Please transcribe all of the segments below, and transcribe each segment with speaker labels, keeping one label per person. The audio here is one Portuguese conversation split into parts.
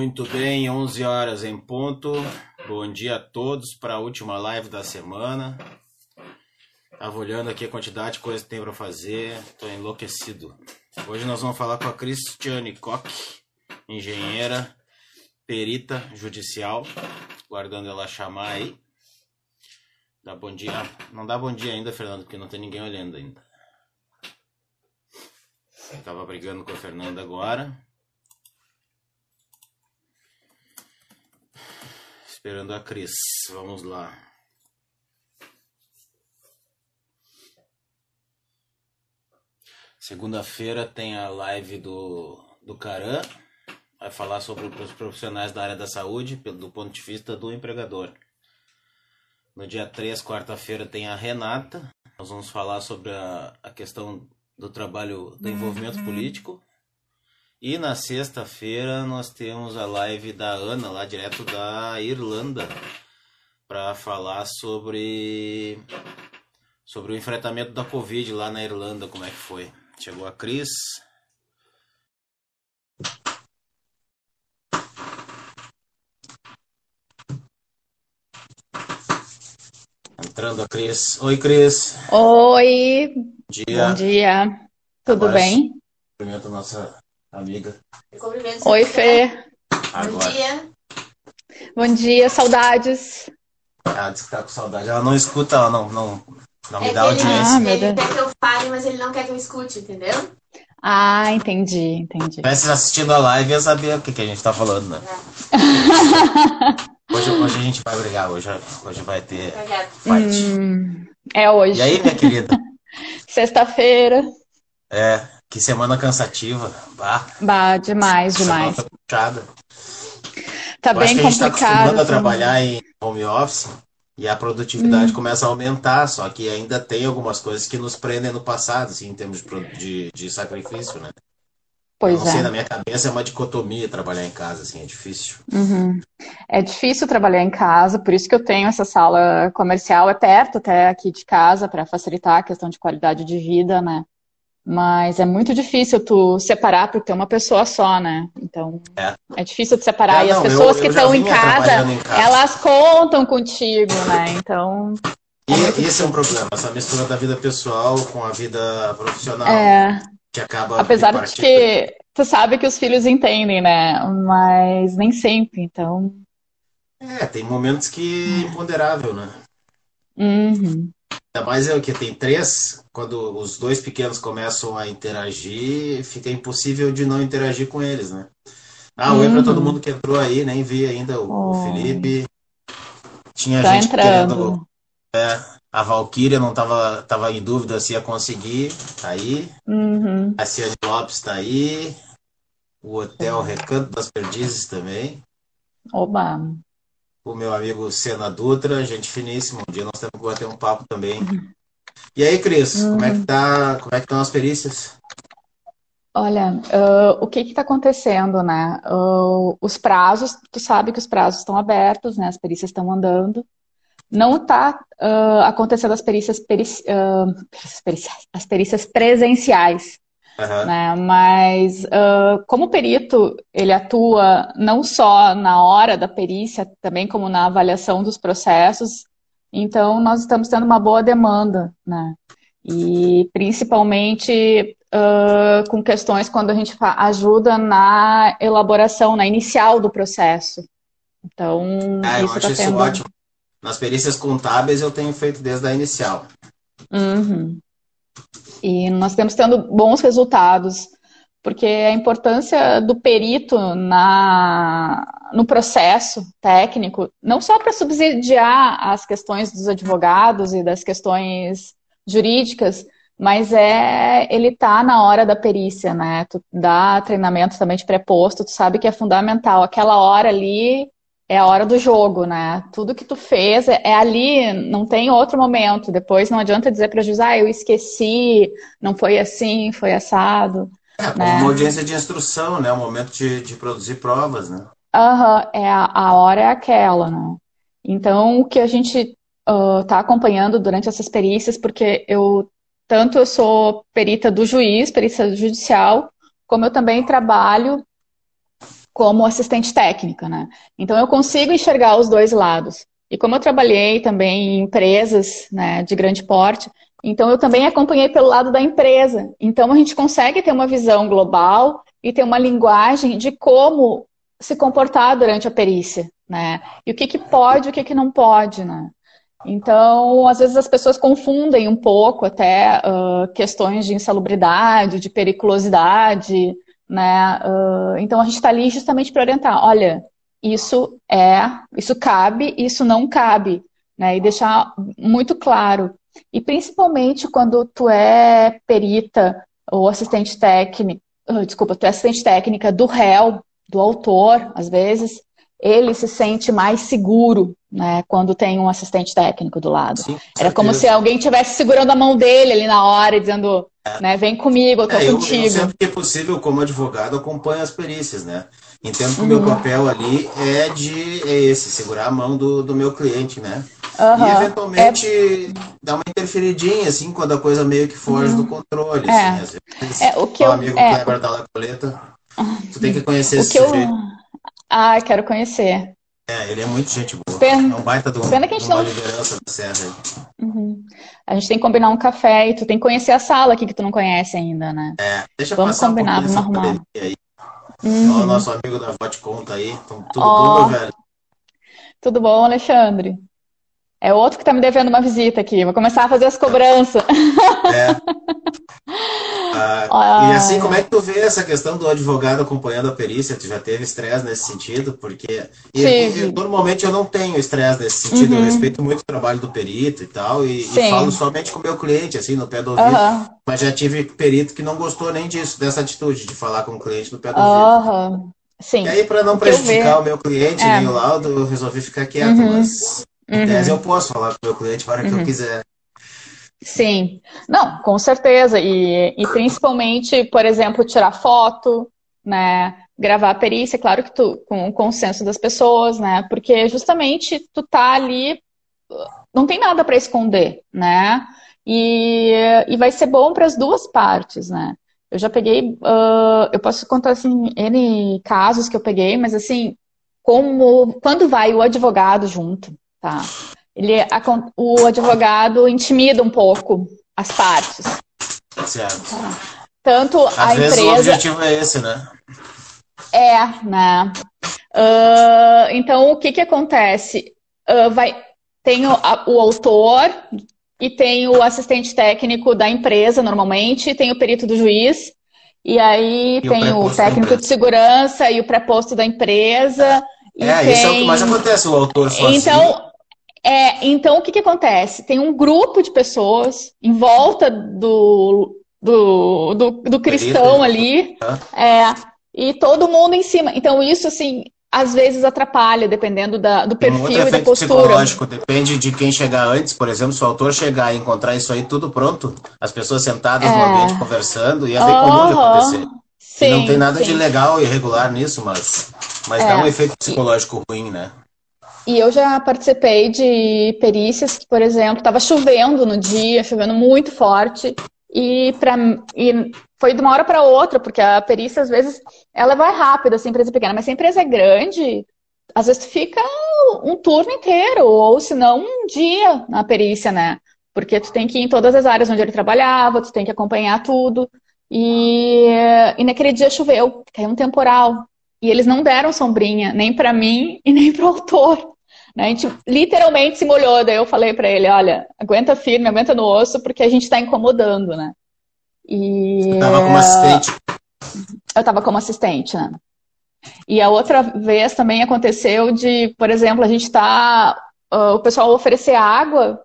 Speaker 1: Muito bem, 11 horas em ponto. Bom dia a todos para a última live da semana. Tava olhando aqui a quantidade de coisa que tem para fazer, tô enlouquecido. Hoje nós vamos falar com a Cristiane Koch, engenheira, perita judicial, guardando ela chamar aí. Dá bom dia. Não dá bom dia ainda, Fernando, porque não tem ninguém olhando ainda. Eu tava brigando com a Fernanda agora. Esperando a Cris. Vamos lá. Segunda-feira tem a live do, do Caran. Vai falar sobre os profissionais da área da saúde do ponto de vista do empregador. No dia 3, quarta-feira, tem a Renata. Nós vamos falar sobre a, a questão do trabalho do envolvimento uhum. político. E na sexta-feira nós temos a live da Ana, lá direto da Irlanda, para falar sobre sobre o enfrentamento da Covid lá na Irlanda, como é que foi. Chegou a Cris. Entrando a Cris. Oi, Cris.
Speaker 2: Oi.
Speaker 1: Bom dia.
Speaker 2: Bom dia. Tudo Agora, bem?
Speaker 1: Cumprimento a nossa amiga.
Speaker 2: Oi, Fê.
Speaker 3: Agora. Bom dia.
Speaker 2: Bom dia, saudades.
Speaker 1: Ela disse que tá com saudade. Ela não escuta, ela não, não, não é me dá audiência.
Speaker 3: Ele, ah, ele quer que eu fale, mas ele não quer que eu escute, entendeu?
Speaker 2: Ah, entendi, entendi. Se
Speaker 1: tivesse assistindo a live, ia saber o que, que a gente tá falando, né? É. hoje, hoje a gente vai brigar, hoje, hoje vai ter
Speaker 2: fight. Hum, é hoje.
Speaker 1: E aí, minha querida?
Speaker 2: Sexta-feira.
Speaker 1: É, que semana cansativa. Bah,
Speaker 2: bah demais, demais.
Speaker 1: Tá puxada.
Speaker 2: Tá Eu bem
Speaker 1: acho que
Speaker 2: complicado. A gente tá acostumando
Speaker 1: a trabalhar em home office e a produtividade hum. começa a aumentar, só que ainda tem algumas coisas que nos prendem no passado, assim, em termos de, de, de sacrifício, né?
Speaker 2: Pois
Speaker 1: não é. sei,
Speaker 2: na
Speaker 1: minha cabeça é uma dicotomia trabalhar em casa, assim, é difícil.
Speaker 2: Uhum. É difícil trabalhar em casa, por isso que eu tenho essa sala comercial, é perto até aqui de casa, para facilitar a questão de qualidade de vida, né? Mas é muito difícil tu separar porque tem uma pessoa só, né? Então é, é difícil de separar. É, e as pessoas eu, que estão em casa, em casa, elas contam contigo, né? Então.
Speaker 1: É e esse é um problema, essa mistura da vida pessoal com a vida profissional.
Speaker 2: É.
Speaker 1: Que acaba.
Speaker 2: Apesar de que tu sabe que os filhos entendem, né? Mas nem sempre, então.
Speaker 1: É, tem momentos que é imponderável, né?
Speaker 2: Uhum.
Speaker 1: Ainda mais é o que tem três, quando os dois pequenos começam a interagir, fica impossível de não interagir com eles, né? Ah, oi uhum. para todo mundo que entrou aí, nem vi ainda o, oh. o Felipe. Tinha
Speaker 2: tá
Speaker 1: gente
Speaker 2: entrando.
Speaker 1: querendo. É, a Valkyria não tava, tava em dúvida se ia conseguir, tá aí.
Speaker 2: Uhum.
Speaker 1: A Ciane Lopes tá aí. O Hotel Recanto das Perdizes também.
Speaker 2: Oba!
Speaker 1: O meu amigo Sena Dutra, gente finíssima. Um dia nós temos que bater um papo também. E aí, Cris, uhum. como é que tá? Como é que estão as perícias?
Speaker 2: Olha, uh, o que está acontecendo, né? Uh, os prazos, tu sabe que os prazos estão abertos, né? As perícias estão andando. Não está uh, acontecendo as perícias, perici, perícias, as perícias presenciais.
Speaker 1: Uhum.
Speaker 2: Né? Mas uh, como o perito ele atua não só na hora da perícia, também como na avaliação dos processos, então nós estamos tendo uma boa demanda, né? E principalmente uh, com questões quando a gente ajuda na elaboração, na inicial do processo. Então,
Speaker 1: ah, isso está tendo... ótimo. Nas perícias contábeis eu tenho feito desde a inicial.
Speaker 2: Uhum. E nós temos tendo bons resultados, porque a importância do perito na, no processo técnico, não só para subsidiar as questões dos advogados e das questões jurídicas, mas é ele tá na hora da perícia, né? Tu dá treinamento também de preposto, tu sabe que é fundamental. Aquela hora ali é a hora do jogo, né? Tudo que tu fez é, é ali, não tem outro momento. Depois não adianta dizer para o juiz, ah, eu esqueci, não foi assim, foi assado.
Speaker 1: É, né? uma audiência de instrução, né? O momento de, de produzir provas, né?
Speaker 2: Aham, uhum, é a, a, hora é aquela, né? Então, o que a gente está uh, acompanhando durante essas perícias, porque eu, tanto eu sou perita do juiz, perícia judicial, como eu também trabalho como assistente técnica, né? Então eu consigo enxergar os dois lados. E como eu trabalhei também em empresas né, de grande porte, então eu também acompanhei pelo lado da empresa. Então a gente consegue ter uma visão global e ter uma linguagem de como se comportar durante a perícia, né? E o que, que pode e o que, que não pode, né? Então, às vezes as pessoas confundem um pouco até uh, questões de insalubridade, de periculosidade, né? Uh, então a gente está ali justamente para orientar, olha, isso é, isso cabe, isso não cabe, né? E deixar muito claro. E principalmente quando tu é perita ou assistente técnica, uh, desculpa, tu é assistente técnica do réu, do autor, às vezes, ele se sente mais seguro, né, quando tem um assistente técnico do lado. Sim, Era como se alguém estivesse segurando a mão dele ali na hora dizendo, é. né, vem comigo, eu tô é, contigo. Eu, eu
Speaker 1: sempre que é possível, como advogado, acompanho as perícias, né? Entendo que o meu uhum. papel ali é de é esse, segurar a mão do, do meu cliente, né? Uhum. E eventualmente é... dar uma interferidinha, assim, quando a coisa meio que foge uhum. do controle. É. Assim, às vezes,
Speaker 2: é, o que eu,
Speaker 1: amigo é... Kleber da Coleta, tu tem que conhecer o esse
Speaker 2: que. Eu... Ah, quero conhecer.
Speaker 1: É, ele é muito gente boa. Pena, é um baita do,
Speaker 2: pena que a gente não... liderança da. Uhum. A gente tem que combinar um café e tu tem que conhecer a sala aqui que tu não conhece ainda, né?
Speaker 1: É, deixa Vamos combinar, um vamos arrumar. Aí. Uhum. Ó, nosso amigo da Vote Conta aí. Tudo oh. bom, meu velho?
Speaker 2: Tudo bom, Alexandre? É outro que está me devendo uma visita aqui. Vou começar a fazer as cobranças. É.
Speaker 1: Ah, e assim, como é que tu vê essa questão do advogado acompanhando a perícia? Tu já teve estresse nesse sentido? Porque e, e, normalmente eu não tenho estresse nesse sentido. Uhum. Eu respeito muito o trabalho do perito e tal. E, e falo somente com o meu cliente, assim, no pé do ouvido. Uhum. Mas já tive perito que não gostou nem disso, dessa atitude de falar com o cliente no pé do ouvido.
Speaker 2: Uhum. Sim.
Speaker 1: E aí, para não prejudicar o meu cliente é. nem o laudo, eu resolvi ficar quieto. Uhum. Mas eu uhum. posso falar com o meu cliente para que eu uhum. quiser.
Speaker 2: Sim, não, com certeza. E, e principalmente, por exemplo, tirar foto, né? Gravar a perícia, claro que tu, com o consenso das pessoas, né? Porque justamente tu tá ali, não tem nada para esconder, né? E, e vai ser bom para as duas partes, né? Eu já peguei, uh, eu posso contar assim, N casos que eu peguei, mas assim, como quando vai o advogado junto, Tá. Ele, a, o advogado intimida um pouco as partes.
Speaker 1: Certo. Tá.
Speaker 2: Tanto Às a vezes empresa. O
Speaker 1: objetivo é esse, né?
Speaker 2: É, né? Uh, então, o que que acontece? Uh, vai, tem o, a, o autor e tem o assistente técnico da empresa, normalmente, tem o perito do juiz, e aí e tem o, o técnico de segurança e o preposto da empresa.
Speaker 1: É,
Speaker 2: tem...
Speaker 1: isso é o que mais acontece, o autor
Speaker 2: fala Então, assim, é, então, o que, que acontece? Tem um grupo de pessoas em volta do, do, do, do cristão ali, é, e todo mundo em cima. Então, isso, assim, às vezes atrapalha, dependendo da, do perfil um e da postura.
Speaker 1: Psicológico, depende de quem chegar antes, por exemplo, se o autor chegar e encontrar isso aí tudo pronto, as pessoas sentadas é. no ambiente conversando, ia bem comum de acontecer. Sim, e não tem nada sim. de legal e irregular nisso, mas, mas é. dá um efeito psicológico ruim, né?
Speaker 2: E eu já participei de perícias que, por exemplo, estava chovendo no dia, chovendo muito forte, e, pra, e foi de uma hora para outra, porque a perícia, às vezes, ela vai rápido, assim, empresa pequena, mas se a empresa é grande, às vezes fica um turno inteiro, ou se não, um dia na perícia, né? Porque tu tem que ir em todas as áreas onde ele trabalhava, tu tem que acompanhar tudo. E, e naquele dia choveu, caiu um temporal. E eles não deram sombrinha, nem para mim e nem para o autor. Né? A gente literalmente se molhou. Daí eu falei para ele: olha, aguenta firme, aguenta no osso, porque a gente está incomodando, né?
Speaker 1: E. Você tava como assistente?
Speaker 2: Eu estava como assistente, né? E a outra vez também aconteceu de, por exemplo, a gente está. Uh, o pessoal oferecer água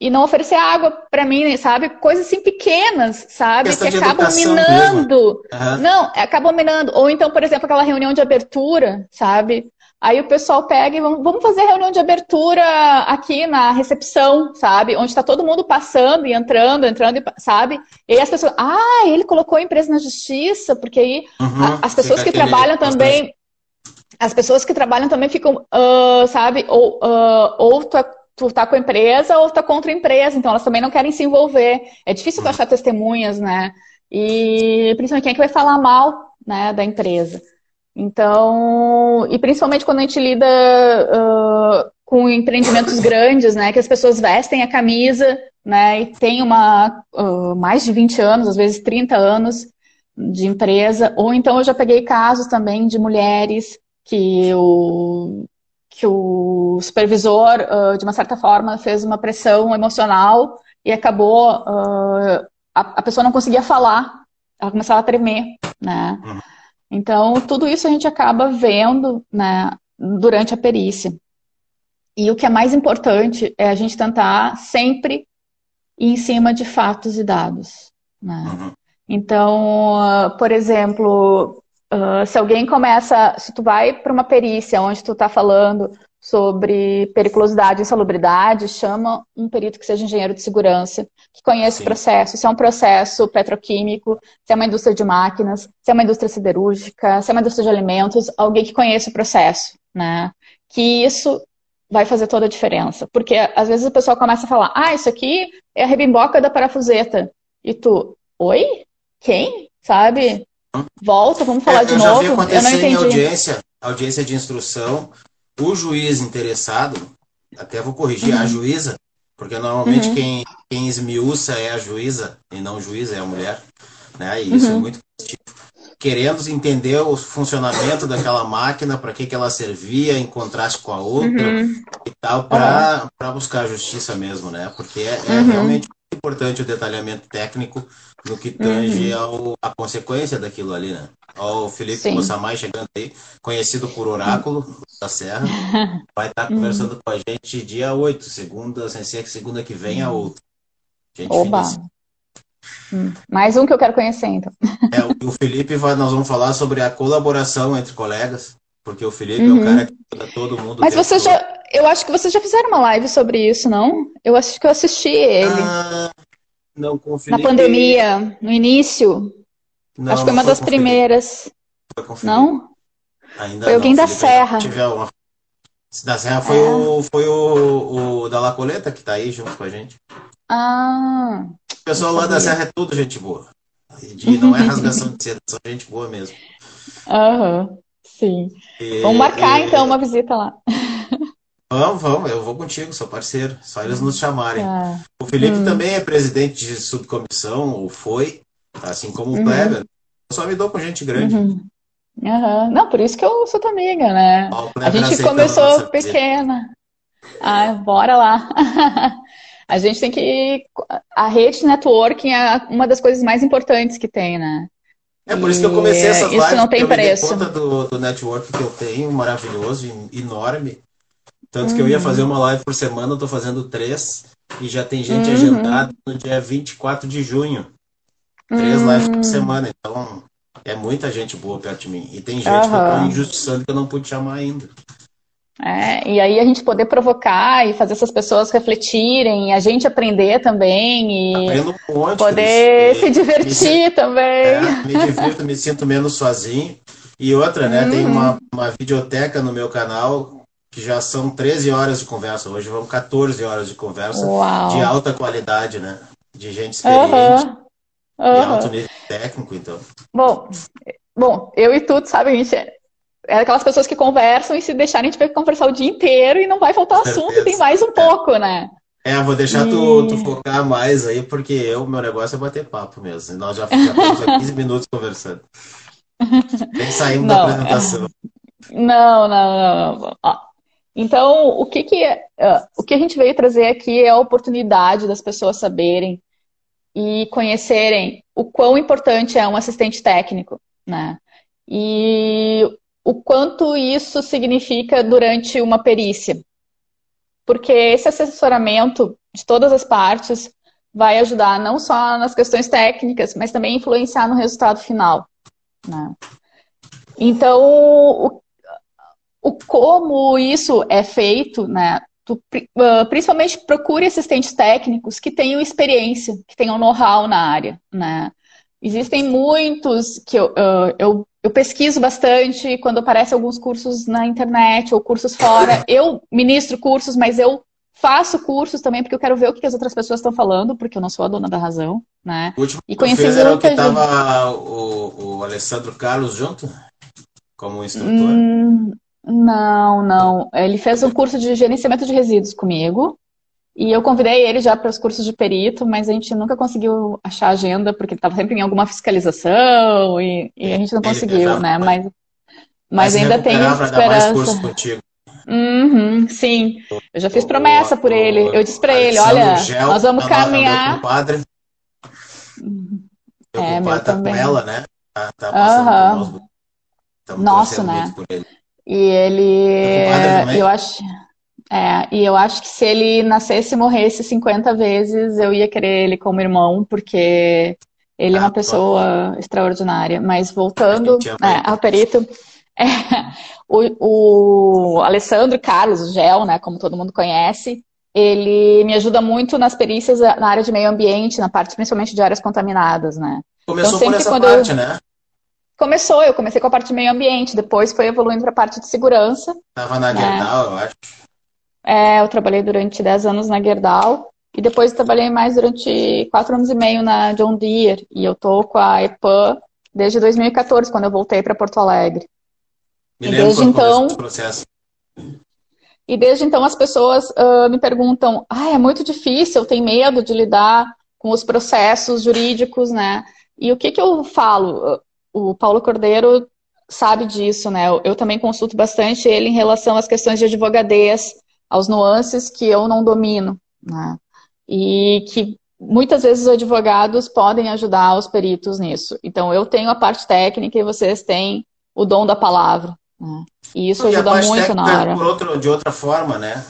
Speaker 2: e não oferecer água para mim, sabe? Coisas assim pequenas, sabe? que acabam minando. Uhum. Não, acabam minando. Ou então, por exemplo, aquela reunião de abertura, sabe? Aí o pessoal pega e vamos, vamos fazer reunião de abertura aqui na recepção, sabe? Onde está todo mundo passando e entrando, entrando, sabe? E aí as pessoas, ah, ele colocou a empresa na justiça, porque aí uhum, as pessoas que trabalham também, as pessoas que trabalham também ficam, uh, sabe? Ou, uh, ou tu, é, tu tá com a empresa ou tá contra a empresa, então elas também não querem se envolver. É difícil tu achar testemunhas, né? E principalmente quem é que vai falar mal, né, da empresa. Então, e principalmente quando a gente lida uh, com empreendimentos grandes, né, que as pessoas vestem a camisa, né, e tem uma uh, mais de 20 anos, às vezes 30 anos de empresa, ou então eu já peguei casos também de mulheres que o, que o supervisor, uh, de uma certa forma, fez uma pressão emocional e acabou, uh, a, a, pessoa não conseguia falar, ela começava a tremer, né? Uhum. Então, tudo isso a gente acaba vendo, né, durante a perícia. E o que é mais importante é a gente tentar sempre ir em cima de fatos e dados, né? Uhum. Então, por exemplo, Uh, se alguém começa, se tu vai para uma perícia onde tu está falando sobre periculosidade e insalubridade, chama um perito que seja engenheiro de segurança, que conheça Sim. o processo, se é um processo petroquímico, se é uma indústria de máquinas, se é uma indústria siderúrgica, se é uma indústria de alimentos, alguém que conheça o processo, né? Que isso vai fazer toda a diferença. Porque às vezes o pessoal começa a falar, ah, isso aqui é a rebimboca da parafuseta. E tu, oi? Quem? Sabe? Volta, vamos falar é, de
Speaker 1: eu
Speaker 2: novo.
Speaker 1: Já vi acontecer eu não entendi. Em audiência, audiência de instrução, o juiz interessado, até vou corrigir, uhum. a juíza, porque normalmente uhum. quem, quem esmiuça é a juíza e não o juiz, é a mulher. Né? E isso é uhum. é muito positivo. Querendo entender o funcionamento daquela máquina, para que, que ela servia em contraste com a outra uhum. e tal, para buscar a justiça mesmo, né? Porque é, é uhum. realmente importante o detalhamento técnico no que tange uhum. ao, a consequência daquilo ali, né? O Felipe Mossamai chegando aí, conhecido por Oráculo da Serra, vai estar conversando uhum. com a gente dia 8, segunda, sem ser que segunda que vem a outra.
Speaker 2: Gente Oba! Hum. Mais um que eu quero conhecer, então.
Speaker 1: É, o, Felipe vai, nós vamos falar sobre a colaboração entre colegas, porque o Felipe uhum. é o cara que todo mundo.
Speaker 2: Mas você já, eu acho que vocês já fizeram uma live sobre isso, não? Eu acho que eu assisti ele. Ah,
Speaker 1: não.
Speaker 2: Na pandemia, no início. Não, acho que foi uma das primeiras. Não?
Speaker 1: Ainda
Speaker 2: foi alguém da Serra.
Speaker 1: Uma... Da Serra foi, é. o, foi o, o da Lacoleta que tá aí junto com a gente.
Speaker 2: Ah.
Speaker 1: O pessoal lá da Serra é tudo gente boa. Não é rasgação de seda, são gente boa mesmo.
Speaker 2: Aham, uhum, sim. E, Vamos marcar e... então uma visita lá.
Speaker 1: Vamos, vamos, eu vou contigo, sou parceiro. Só eles nos chamarem. Ah. O Felipe hum. também é presidente de subcomissão, ou foi, assim como uhum. o Kleber. Eu só me dou com gente grande.
Speaker 2: Uhum. Uhum. Não, por isso que eu sou tua amiga, né? a gente começou pequena. Ah, bora lá. a gente tem que. A rede de networking é uma das coisas mais importantes que tem, né?
Speaker 1: É por isso que eu comecei essas
Speaker 2: lives. Isso não tem preço.
Speaker 1: conta do, do network que eu tenho, maravilhoso, enorme. Tanto uhum. que eu ia fazer uma live por semana, eu tô fazendo três. E já tem gente uhum. agendada no dia 24 de junho. Três uhum. lives por semana. Então, é muita gente boa perto de mim. E tem gente uhum. que eu tô injustiçando que eu não pude chamar ainda.
Speaker 2: É, e aí a gente poder provocar e fazer essas pessoas refletirem, e a gente aprender também e
Speaker 1: um monte,
Speaker 2: poder se divertir também. É,
Speaker 1: me divirto, me sinto menos sozinho. E outra, né? Uhum. Tem uma, uma videoteca no meu canal que já são 13 horas de conversa. Hoje vão 14 horas de conversa
Speaker 2: Uau.
Speaker 1: de alta qualidade, né? De gente experiente, uhum. Uhum. de alto nível técnico, então.
Speaker 2: Bom, bom, eu e tu, sabe, a gente é, é aquelas pessoas que conversam e se deixarem, a gente vai conversar o dia inteiro e não vai faltar assunto, tem mais um pouco, né?
Speaker 1: É, vou deixar e... tu, tu, focar mais aí, porque eu, meu negócio é bater papo mesmo. Nós já, estamos há 15 minutos conversando. Nem saímos da apresentação.
Speaker 2: Não, não, não. não. Ó, então, o que, que, uh, o que a gente veio trazer aqui é a oportunidade das pessoas saberem e conhecerem o quão importante é um assistente técnico, né? E o quanto isso significa durante uma perícia. Porque esse assessoramento de todas as partes vai ajudar não só nas questões técnicas, mas também influenciar no resultado final. Né? Então, o, o como isso é feito, né? Tu, uh, principalmente procure assistentes técnicos que tenham experiência, que tenham know-how na área, né? Existem muitos que eu, uh, eu, eu, pesquiso bastante quando aparecem alguns cursos na internet ou cursos fora. Eu ministro cursos, mas eu faço cursos também porque eu quero ver o que as outras pessoas estão falando, porque eu não sou a dona da razão, né?
Speaker 1: O último e conhecer era o que estava o, o Alessandro Carlos junto? como instrutor? Hum,
Speaker 2: não, não. Ele fez um curso de gerenciamento de resíduos comigo. E eu convidei ele já para os cursos de perito, mas a gente nunca conseguiu achar agenda, porque ele estava sempre em alguma fiscalização e, e a gente não conseguiu, né? Mas, mas, mas ainda tem esperança. Uhum, sim, eu já fiz promessa por ele. Eu disse para ele, olha, Gel, nós vamos caminhar. Meu
Speaker 1: compadre, meu é, meu tá também. com ela, né? Tá,
Speaker 2: tá uhum. Nosso, né? E ele, eu acho, é, e eu acho que se ele nascesse e morresse 50 vezes, eu ia querer ele como irmão, porque ele é uma ah, pessoa extraordinária. Mas voltando é, ao perito, é, o, o, Alessandro Carlos, o Gel, né, como todo mundo conhece, ele me ajuda muito nas perícias na área de meio ambiente, na parte principalmente de áreas contaminadas, né?
Speaker 1: Começou então, por essa parte, eu... né?
Speaker 2: Começou, eu comecei com a parte de meio ambiente, depois foi evoluindo para a parte de segurança.
Speaker 1: Estava na Gerdau, né? eu acho.
Speaker 2: É, eu trabalhei durante 10 anos na Gerdau e depois trabalhei mais durante 4 anos e meio na John Deere. E eu tô com a EPAM desde 2014, quando eu voltei para Porto Alegre.
Speaker 1: Me e desde então. Processo.
Speaker 2: E desde então as pessoas uh, me perguntam: ah, é muito difícil, eu tenho medo de lidar com os processos jurídicos, né? E o que, que eu falo? O Paulo Cordeiro sabe disso, né? Eu, também consulto bastante ele em relação às questões de advogadez, aos nuances que eu não domino, né? E que muitas vezes os advogados podem ajudar os peritos nisso. Então, eu tenho a parte técnica e vocês têm o dom da palavra. Né? E isso e ajuda muito na hora.
Speaker 1: Outro, de outra forma, né?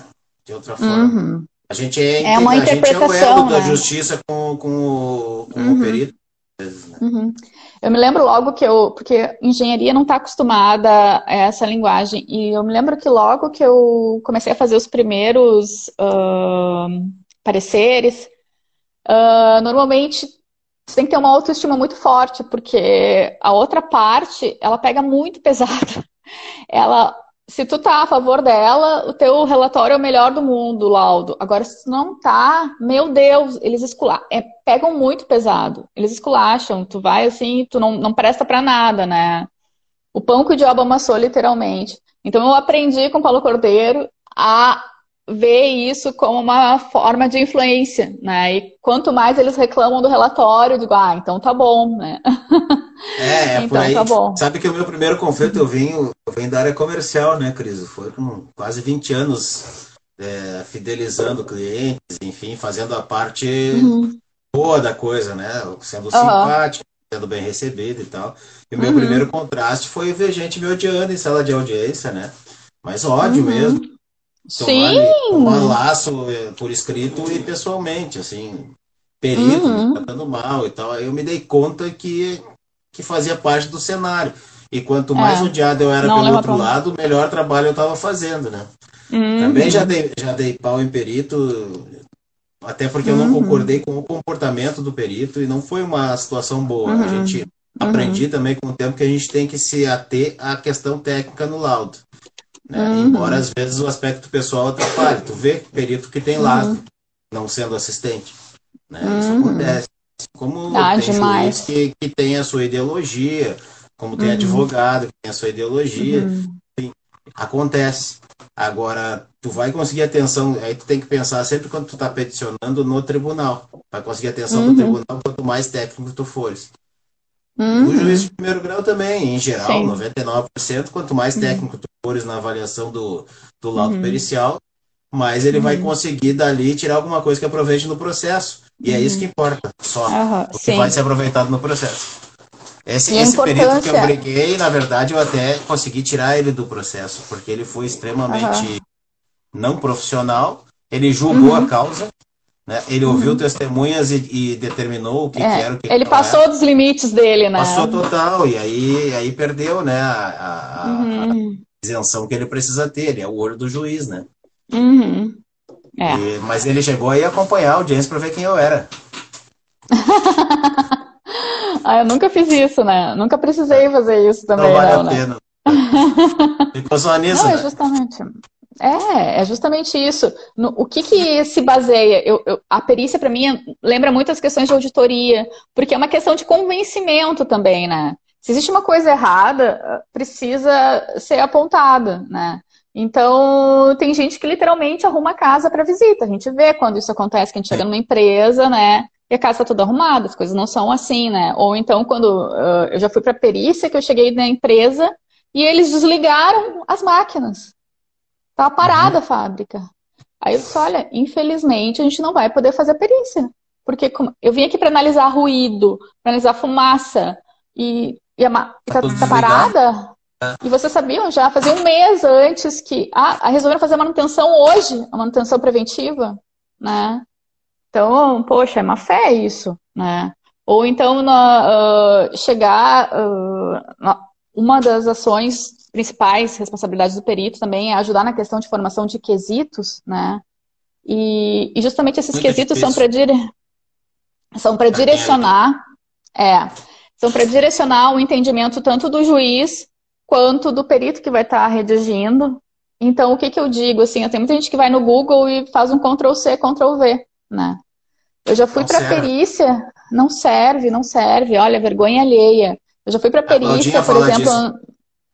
Speaker 1: De outra forma.
Speaker 2: Uhum.
Speaker 1: A gente é, é uma a interpretação, gente é o elo né? da justiça com, com, o, com uhum. o perito. Né?
Speaker 2: Uhum. Eu me lembro logo que eu, porque engenharia não está acostumada a essa linguagem, e eu me lembro que logo que eu comecei a fazer os primeiros uh, pareceres, uh, normalmente você tem que ter uma autoestima muito forte, porque a outra parte, ela pega muito pesado. Ela se tu tá a favor dela, o teu relatório é o melhor do mundo, laudo. Agora, se tu não tá, meu Deus, eles esculacham. É, pegam muito pesado. Eles esculacham. Tu vai assim, tu não, não presta para nada, né? O pão que o diabo amassou, literalmente. Então, eu aprendi com o Paulo Cordeiro a ver isso como uma forma de influência, né? E quanto mais eles reclamam do relatório, eu digo, ah, então tá bom, né?
Speaker 1: É, é então, por aí. Tá bom. Sabe que o meu primeiro conflito eu vim, eu vim da área comercial, né, Cris? Foi com quase 20 anos é, fidelizando clientes, enfim, fazendo a parte uhum. boa da coisa, né? Sendo uhum. simpático, sendo bem recebido e tal. E o meu uhum. primeiro contraste foi ver gente me odiando em sala de audiência, né? Mas ódio uhum. mesmo
Speaker 2: Sim.
Speaker 1: Tomar, laço é, por escrito e pessoalmente, assim, perito, uhum. tratando mal e tal. Aí eu me dei conta que, que fazia parte do cenário. E quanto mais é, odiado eu era pelo outro lado, melhor trabalho eu estava fazendo, né? Uhum. Também já dei, já dei pau em perito, até porque eu não uhum. concordei com o comportamento do perito e não foi uma situação boa. A uhum. gente aprendi uhum. também com o tempo que a gente tem que se ater à questão técnica no laudo. Né? Uhum. Embora às vezes o aspecto pessoal atrapalhe. Tu vê perito que tem lá, uhum. não sendo assistente. Né? Isso acontece. Como ah, tem demais. juiz que, que tem a sua ideologia, como tem advogado que tem a sua ideologia. Uhum. acontece. Agora, tu vai conseguir atenção, aí tu tem que pensar sempre quando tu está peticionando no tribunal. Vai conseguir atenção do uhum. tribunal quanto mais técnico tu fores. Uhum. O juiz de primeiro grau também, em geral, Sim. 99%, quanto mais uhum. técnico tu fores na avaliação do, do laudo uhum. pericial, mais ele uhum. vai conseguir dali tirar alguma coisa que aproveite no processo. E é isso que uhum. importa, só o que vai ser aproveitado no processo. Esse, esse perito que eu briguei, na verdade, eu até consegui tirar ele do processo, porque ele foi extremamente não profissional, ele julgou a uhum. causa, né? Ele ouviu uhum. testemunhas e, e, determinou o que, é, que era o que
Speaker 2: Ele passou era. dos limites dele, né?
Speaker 1: Passou total, e aí, aí perdeu né, a, a, uhum. a, isenção que ele precisa ter. Ele é o olho do juiz, né?
Speaker 2: Uhum. É.
Speaker 1: E, mas ele chegou aí a acompanhar a audiência para ver quem eu era.
Speaker 2: ah, eu nunca fiz isso, né? Nunca precisei fazer isso também, não, vale não, a né? pena.
Speaker 1: Ficou só nisso, não,
Speaker 2: é né? justamente. É, é justamente isso. No, o que, que se baseia? Eu, eu, a perícia, para mim, lembra muito as questões de auditoria, porque é uma questão de convencimento também, né? Se existe uma coisa errada, precisa ser apontada, né? Então, tem gente que literalmente arruma a casa para visita. A gente vê quando isso acontece, que a gente chega numa empresa, né? E a casa está toda arrumada, as coisas não são assim, né? Ou então, quando uh, eu já fui para perícia, que eu cheguei na empresa e eles desligaram as máquinas. Estava parada uhum. a fábrica. Aí eu disse, olha, infelizmente a gente não vai poder fazer perícia. Porque eu vim aqui para analisar ruído, para analisar fumaça, e, e a está tá, tá parada. É. E vocês sabiam já, fazia um mês antes que. Ah, resolveram fazer a manutenção hoje, a manutenção preventiva, né? Então, poxa, é má fé isso, né? Ou então na, uh, chegar. Uh, na, uma das ações principais responsabilidades do perito também é ajudar na questão de formação de quesitos, né? E, e justamente esses Muito quesitos difícil. são para dire... são para direcionar, é, são para direcionar o entendimento tanto do juiz quanto do perito que vai estar tá redigindo. Então, o que, que eu digo? Assim, tem muita gente que vai no Google e faz um Ctrl C, Ctrl V, né? Eu já fui para perícia, não serve, não serve. Olha, vergonha alheia. Eu já fui para perícia, por exemplo, disso.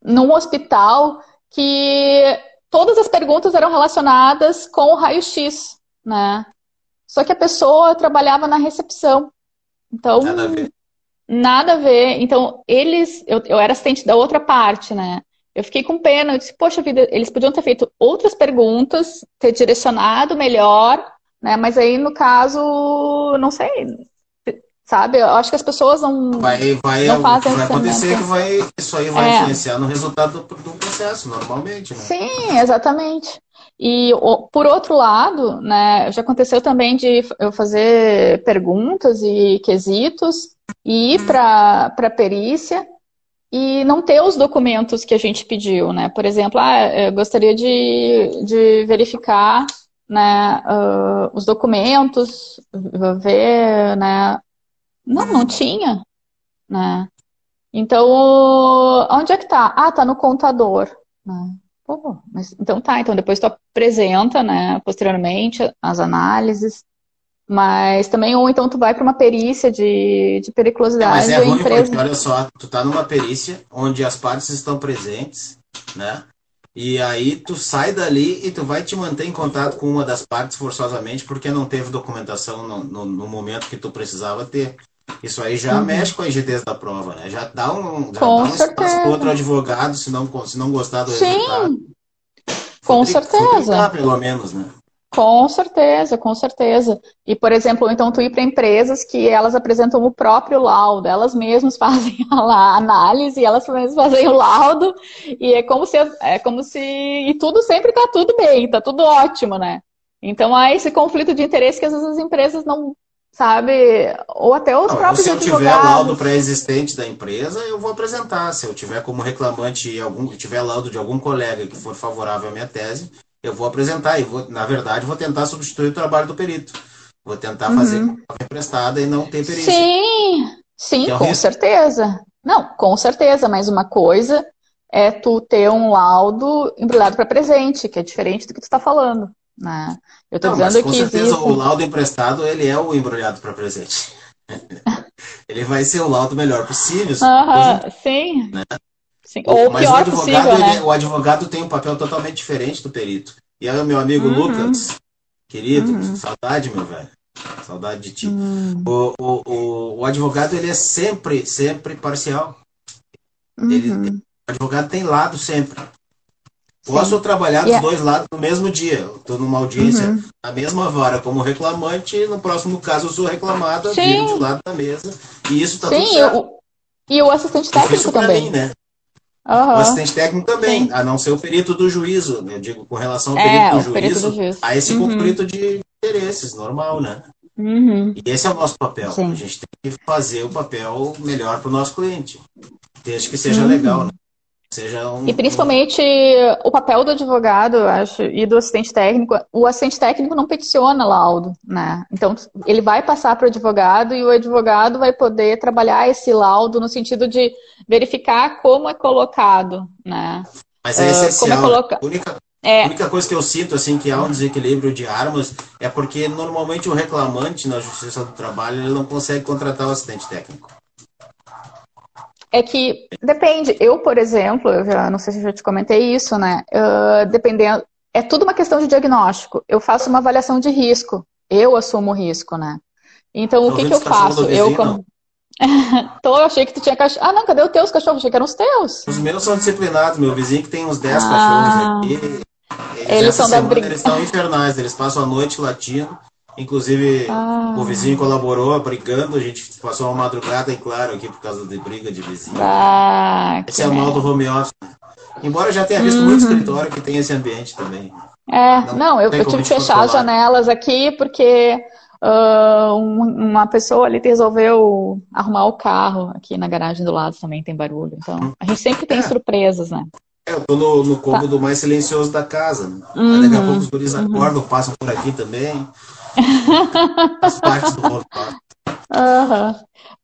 Speaker 2: Num hospital que todas as perguntas eram relacionadas com o raio-x, né? Só que a pessoa trabalhava na recepção. Então, nada a ver. Nada a ver. Então, eles, eu, eu era assistente da outra parte, né? Eu fiquei com pena, eu disse, poxa vida, eles podiam ter feito outras perguntas, ter direcionado melhor, né? Mas aí, no caso, não sei, sabe? Eu acho que as pessoas não,
Speaker 1: vai, vai,
Speaker 2: não fazem
Speaker 1: Vai acontecer que vai, isso aí vai é. influenciar no resultado do, do, processo, normalmente, né?
Speaker 2: Sim, exatamente. E por outro lado, né, já aconteceu também de eu fazer perguntas e quesitos e ir para a perícia e não ter os documentos que a gente pediu, né? Por exemplo, ah, eu gostaria de, de verificar né, uh, os documentos, ver, né? Não, não tinha, né? Então, onde é que tá? Ah, tá no contador, né? Pô, mas, então tá, então depois tu apresenta, né, posteriormente as análises, mas também, ou então tu vai para uma perícia de, de periculosidade. É, mas
Speaker 1: é ruim empresa... porque, olha só, tu tá numa perícia onde as partes estão presentes, né? E aí tu sai dali e tu vai te manter em contato com uma das partes forçosamente porque não teve documentação no, no, no momento que tu precisava ter. Isso aí já uhum. mexe com a rigidez da prova, né? Já dá um, já
Speaker 2: com
Speaker 1: dá um espaço para outro advogado se não, se não gostar do
Speaker 2: Sim.
Speaker 1: resultado.
Speaker 2: Com certeza.
Speaker 1: pelo menos, né?
Speaker 2: Com certeza, com certeza. E, por exemplo, então tu ir para empresas que elas apresentam o próprio laudo, elas mesmas fazem a análise, elas mesmas fazem o laudo, e é como se é como se e tudo sempre está tudo bem, está tudo ótimo, né? Então há esse conflito de interesse que às vezes as empresas não sabe, ou até os não, próprios
Speaker 1: se eu
Speaker 2: advogados.
Speaker 1: tiver laudo pré-existente da empresa, eu vou apresentar. Se eu tiver como reclamante algum, tiver laudo de algum colega que for favorável à minha tese, eu vou apresentar e vou, na verdade, vou tentar substituir o trabalho do perito. Vou tentar uhum. fazer emprestada e não ter perícia.
Speaker 2: Sim, sim, é com risco. certeza. Não, com certeza, mas uma coisa é tu ter um laudo embrulhado para presente, que é diferente do que tu está falando. Né? Eu estou dizendo
Speaker 1: com
Speaker 2: que
Speaker 1: certeza existe... o laudo emprestado ele é o embrulhado para presente. ele vai ser o laudo melhor possível.
Speaker 2: Uh -huh, sim. Né? Sim. Ou
Speaker 1: Mas o advogado,
Speaker 2: possível,
Speaker 1: ele,
Speaker 2: né?
Speaker 1: o advogado tem um papel totalmente diferente do perito. E aí, meu amigo uhum. Lucas, querido, uhum. saudade, meu velho. Saudade de ti. Uhum. O, o, o, o, advogado, ele é sempre, sempre parcial. Ele, uhum. o advogado tem lado sempre. Posso Sim. trabalhar dos yeah. dois lados no mesmo dia. Estou numa audiência uhum. na mesma vara como reclamante, e no próximo caso eu sou reclamada, viro de lado da mesa. E isso está tudo certo.
Speaker 2: E o assistente técnico também. Mim, né?
Speaker 1: Uhum. O assistente técnico também, Sim. a não ser o perito do juízo, eu digo, com relação ao perito, é, do, juízo, perito do juízo, a esse uhum. conflito de interesses, normal, né?
Speaker 2: Uhum.
Speaker 1: E esse é o nosso papel. Sim. A gente tem que fazer o papel melhor para o nosso cliente, desde que seja uhum. legal, né? Seja um,
Speaker 2: e principalmente um... o papel do advogado, acho, e do assistente técnico. O assistente técnico não peticiona laudo, né? Então ele vai passar para o advogado e o advogado vai poder trabalhar esse laudo no sentido de verificar como é colocado, né?
Speaker 1: Mas é essencial. Uh, é coloca... a, única, é... a única coisa que eu sinto assim que há um desequilíbrio de armas é porque normalmente o reclamante na Justiça do Trabalho ele não consegue contratar o assistente técnico.
Speaker 2: É que depende. Eu, por exemplo, eu já não sei se eu já te comentei isso, né? Uh, dependendo, é tudo uma questão de diagnóstico. Eu faço uma avaliação de risco. Eu assumo o risco, né? Então, o que, que eu faço? Eu, como... Tô, eu achei que tu tinha cachorro. Ah, não, cadê os teus cachorros? Achei que eram os teus.
Speaker 1: Os meus são disciplinados. Meu vizinho que tem uns 10 ah, cachorros aqui.
Speaker 2: Eles, eles são da briga.
Speaker 1: Eles estão infernais. Eles passam a noite latindo. Inclusive, ah. o vizinho colaborou brigando. A gente passou uma madrugada em claro aqui por causa de briga de vizinho.
Speaker 2: Ah,
Speaker 1: esse é o mal do home office. Embora eu já tenha visto uhum. muito escritório que tem esse ambiente também.
Speaker 2: É, não, não eu, eu tive que fechar as janelas aqui porque Uh, uma pessoa ali resolveu arrumar o carro aqui na garagem do lado também tem barulho. Então, a gente sempre tem é. surpresas, né?
Speaker 1: É, eu tô no, no cômodo tá. mais silencioso da casa. Né? Uhum, Daqui a pouco os guris uhum. acordam, passam por aqui também. As partes do.
Speaker 2: Uhum.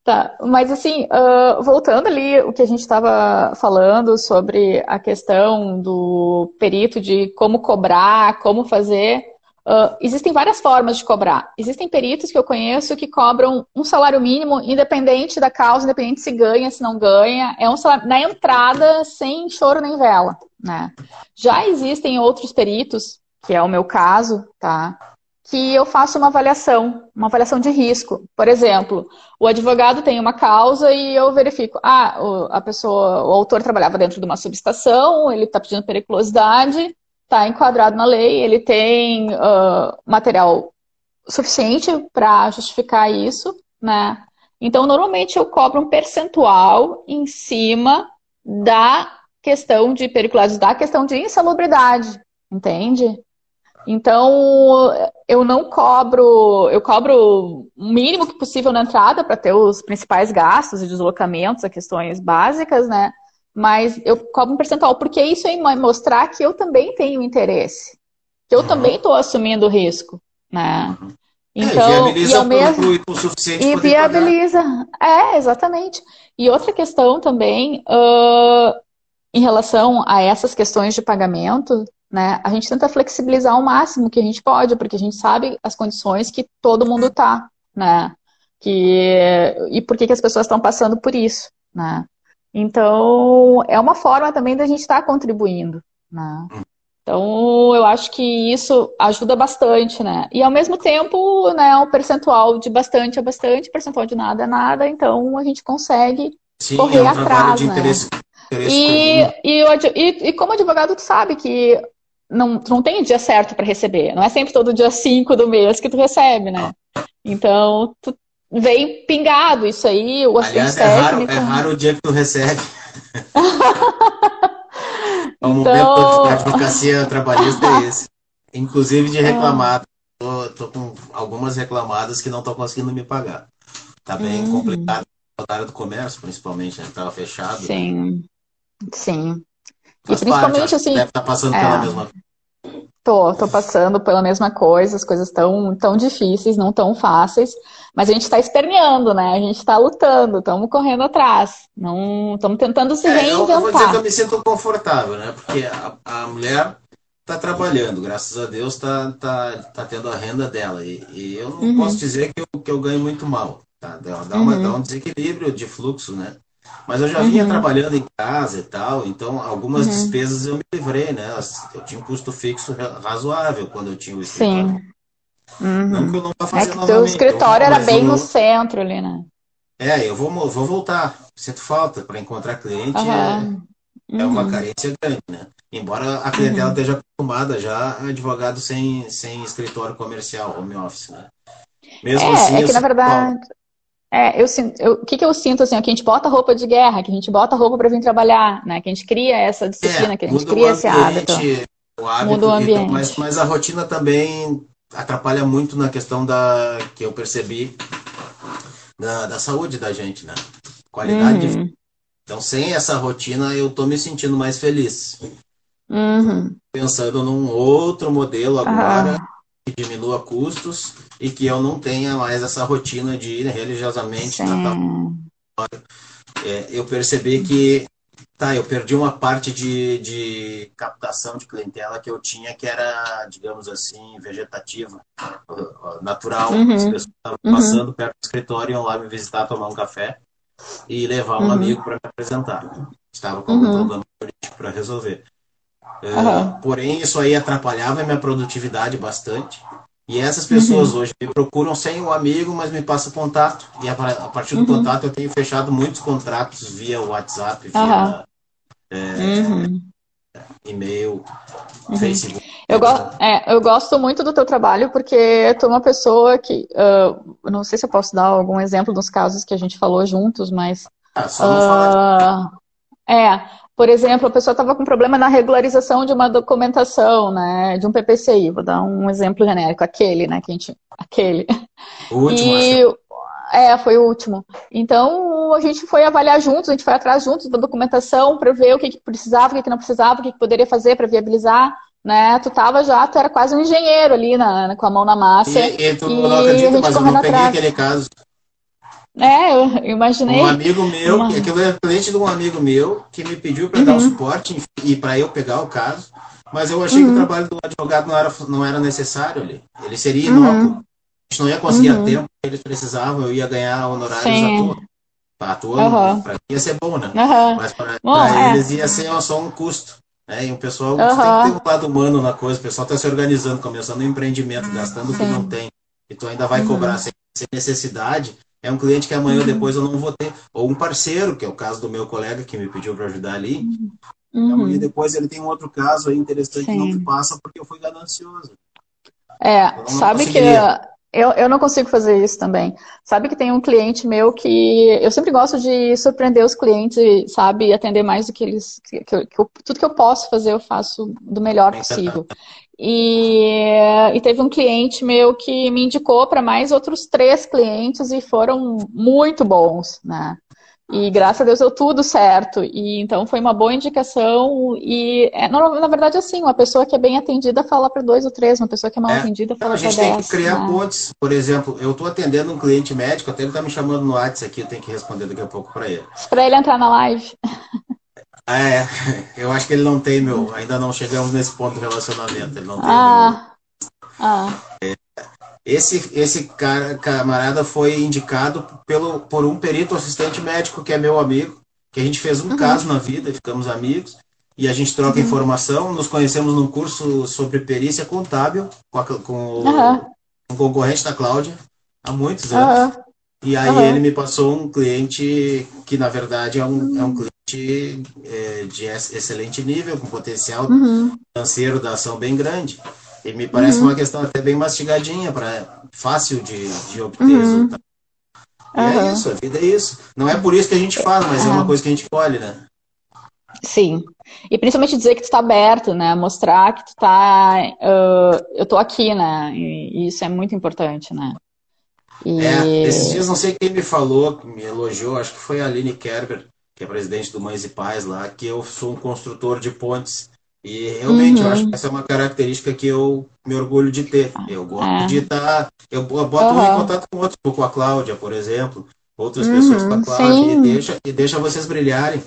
Speaker 2: Tá, mas assim, uh, voltando ali o que a gente estava falando sobre a questão do perito de como cobrar, como fazer, Uh, existem várias formas de cobrar. Existem peritos que eu conheço que cobram um salário mínimo, independente da causa, independente se ganha, se não ganha. É um salário na entrada, sem choro nem vela. Né? Já existem outros peritos, que é o meu caso, tá? Que eu faço uma avaliação, uma avaliação de risco. Por exemplo, o advogado tem uma causa e eu verifico, ah, a pessoa, o autor trabalhava dentro de uma subestação, ele está pedindo periculosidade, está enquadrado na lei, ele tem uh, material suficiente para justificar isso, né? Então, normalmente eu cobro um percentual em cima da questão de periculosidade, da questão de insalubridade, entende? Então, eu não cobro, eu cobro o mínimo que possível na entrada para ter os principais gastos e deslocamentos, as questões básicas, né? mas eu cobro um percentual, porque isso é mostrar que eu também tenho interesse, que eu uhum. também estou assumindo risco, né?
Speaker 1: Uhum. Então, é, e ao mesmo o suficiente
Speaker 2: e viabiliza, pagar. é exatamente. E outra questão também, uh, em relação a essas questões de pagamento, né? A gente tenta flexibilizar o máximo que a gente pode, porque a gente sabe as condições que todo mundo está, né? Que e por que, que as pessoas estão passando por isso, né? Então, é uma forma também da gente estar tá contribuindo, né? Então, eu acho que isso ajuda bastante, né? E ao mesmo tempo, né, um percentual de bastante é bastante, percentual de nada é nada, então a gente consegue Sim, correr é um atrás, né? Interesse, interesse e, e, e, e, como advogado, tu sabe que não, tu não tem o dia certo para receber, não é sempre todo dia 5 do mês que tu recebe, né? Então, tu vem pingado isso aí, o
Speaker 1: Aliás, é raro, é raro o dia que tu recebe. o então... momento da advocacia trabalhista é esse. Inclusive de reclamado. Tô, tô, com algumas reclamadas que não estão conseguindo me pagar. Tá bem uhum. complicado. A área do comércio, principalmente, né? Tava fechado.
Speaker 2: Sim. Sim.
Speaker 1: Faz e principalmente parte, assim. Deve estar tá passando é... pela mesma
Speaker 2: Tô, tô passando pela mesma coisa, as coisas tão, tão difíceis, não tão fáceis. Mas a gente está esperneando, né? A gente está lutando, estamos correndo atrás. Não estamos tentando se é, reinventar. Eu,
Speaker 1: vou dizer que eu me sinto confortável, né? Porque a, a mulher está trabalhando, graças a Deus está tá, tá tendo a renda dela. E, e eu não uhum. posso dizer que eu, que eu ganho muito mal. Tá? Dá, uma, uhum. dá um desequilíbrio de fluxo, né? Mas eu já vinha uhum. trabalhando em casa e tal, então algumas uhum. despesas eu me livrei, né? Eu tinha um custo fixo razoável quando eu tinha o
Speaker 2: escritório. Sim.
Speaker 1: Uhum. Não que eu não vá fazer
Speaker 2: é que teu escritório era bem no centro ali, né?
Speaker 1: É, eu vou, vou voltar. Sinto falta para encontrar cliente. Uhum. É, é, uma uhum. carência grande, né? Embora a clientela uhum. esteja acostumada já a advogado sem, sem escritório comercial, home office, né?
Speaker 2: Mesmo é, assim, é que na verdade. É, eu, eu, o que, que eu sinto assim, é que a gente bota roupa de guerra, que a gente bota roupa para vir trabalhar, né? Que a gente cria essa disciplina, é, que a gente cria esse hábito.
Speaker 1: O hábito muda o ambiente. Então, mas, mas a rotina também atrapalha muito na questão da que eu percebi da, da saúde da gente, né? Qualidade uhum. de vida. Então, sem essa rotina, eu tô me sentindo mais feliz.
Speaker 2: Uhum.
Speaker 1: Pensando num outro modelo agora diminua custos e que eu não tenha mais essa rotina de ir religiosamente. É, eu percebi que Tá, eu perdi uma parte de, de captação de clientela que eu tinha, que era, digamos assim, vegetativa, natural. Uhum. As pessoas estavam uhum. passando perto do escritório, iam lá me visitar, tomar um café. e levar um
Speaker 2: Uhum.
Speaker 1: amigo para me apresentar. Estava com
Speaker 2: Uhum.
Speaker 1: algum problema político para resolver. É. Porém, isso aí atrapalhava a minha produtividade bastante. E essas pessoas
Speaker 2: Uhum.
Speaker 1: hoje me procuram sem o amigo, mas me passam contato. E a, a partir do
Speaker 2: Uhum.
Speaker 1: contato eu tenho fechado muitos contratos via WhatsApp, via é,
Speaker 2: Uhum.
Speaker 1: e-mail,
Speaker 2: Uhum.
Speaker 1: Facebook.
Speaker 2: Eu, go é, eu gosto muito do teu trabalho porque tu é uma pessoa que. eu não sei se eu posso dar algum exemplo dos casos que a gente falou juntos, mas.
Speaker 1: Ah, só não falar de
Speaker 2: ah, é, por exemplo, a pessoa estava com problema na regularização de uma documentação, né, de um PPCI. Vou dar um exemplo genérico, aquele, né, que a gente. Aquele.
Speaker 1: o último, acho
Speaker 2: E, é, foi o último. Então, a gente foi avaliar juntos, a gente foi atrás juntos da documentação para ver o que, que precisava, o que, que não precisava, o que, que poderia fazer para viabilizar, né? Tu tava já, tu era quase um engenheiro ali na, com a mão na massa.
Speaker 1: E, e tu
Speaker 2: e
Speaker 1: não
Speaker 2: a gente
Speaker 1: mas eu
Speaker 2: correndo
Speaker 1: não peguei
Speaker 2: atrás.
Speaker 1: aquele caso.
Speaker 2: É, eu imaginei.
Speaker 1: Um amigo meu,
Speaker 2: Uma-
Speaker 1: que aquilo é cliente de um amigo meu, que me pediu para
Speaker 2: Uhum.
Speaker 1: dar o suporte e para eu pegar o caso, mas eu achei que
Speaker 2: Uhum.
Speaker 1: o trabalho do advogado não era, não era necessário ali. Ele seria
Speaker 2: Uhum.
Speaker 1: inócuo. A gente não ia conseguir a
Speaker 2: Uhum.
Speaker 1: tempo que eles precisavam, eu ia ganhar honorários
Speaker 2: Sim.
Speaker 1: à toa. À toa,
Speaker 2: Aham.
Speaker 1: para mim ia ser bom, né? Mas para
Speaker 2: é.
Speaker 1: eles ia ser só um custo. Né? E o pessoal tem que ter um lado humano na coisa, o pessoal está se organizando, começando um empreendimento, gastando o que não tem. E tu ainda vai
Speaker 2: Uhum.
Speaker 1: cobrar sem, sem necessidade. É um cliente que amanhã ou depois eu não vou ter. Ou um parceiro, que é o caso do meu colega que me pediu para ajudar ali.
Speaker 2: Uhum.
Speaker 1: Amanhã depois ele tem um outro caso aí interessante que não
Speaker 2: Sim.
Speaker 1: passa porque eu fui ganancioso.
Speaker 2: É,
Speaker 1: Eu não
Speaker 2: sabe que eu, eu não consigo fazer isso também. Sabe que tem um cliente meu que eu sempre gosto de surpreender os clientes, sabe, e atender mais do que eles, que, eu- que eu- tudo que eu posso fazer eu faço do melhor possível. E, e teve um cliente meu que me indicou para mais outros três clientes e foram muito bons, né? E graças a Deus deu tudo certo. E então foi uma boa indicação. E é, na, na verdade, assim, uma pessoa que é bem atendida fala para dois ou três, uma pessoa que é mal
Speaker 1: É.
Speaker 2: atendida fala
Speaker 1: a
Speaker 2: para
Speaker 1: gente tem que
Speaker 2: dez.
Speaker 1: criar
Speaker 2: né?
Speaker 1: pontes. Por exemplo, eu estou atendendo um cliente médico, até ele está me chamando no WhatsApp aqui, eu tenho que responder daqui a pouco para ele.
Speaker 2: Para ele entrar na live.
Speaker 1: Ah, é. Eu acho que ele não tem meu. Ainda não chegamos nesse ponto do relacionamento. Ele não tem meu.
Speaker 2: Ah, ah,
Speaker 1: Esse, esse cara, camarada foi indicado pelo, por um perito assistente médico que é meu amigo, que a gente fez um
Speaker 2: Uhum.
Speaker 1: caso na vida ficamos amigos. E a gente troca informação, nos conhecemos num curso sobre perícia contábil com, a- com o
Speaker 2: Aham.
Speaker 1: um concorrente da Cláudia há muitos anos. E aí ele me passou um cliente que, na verdade, é um, é um cliente é, de ex- excelente nível, com potencial
Speaker 2: uhum,
Speaker 1: financeiro da ação bem grande. E me parece
Speaker 2: Uhum.
Speaker 1: uma questão até bem mastigadinha, para fácil de, de obter
Speaker 2: Uhum.
Speaker 1: resultado. E é
Speaker 2: Aham.
Speaker 1: isso, a vida é isso. Não é por isso que a gente fala, mas é uma
Speaker 2: Aham.
Speaker 1: coisa que a gente colhe, né?
Speaker 2: Sim. E principalmente dizer que tu tá aberto, né? Mostrar que tu tá. ah, eu tô aqui, né? E, isso é muito importante, né? E...
Speaker 1: É, esses dias não sei quem me falou, me elogiou, acho que foi a Aline Kerber, que é presidente do Mães e Pais lá, que eu sou um construtor de pontes. E realmente
Speaker 2: Uhum.
Speaker 1: eu acho que essa é uma característica que eu me orgulho de ter. Eu gosto
Speaker 2: É.
Speaker 1: de estar. eu boto um em contato com outros, com a Cláudia, por exemplo, outras
Speaker 2: Uhum,
Speaker 1: pessoas com a Cláudia, e deixa, e deixa vocês brilharem.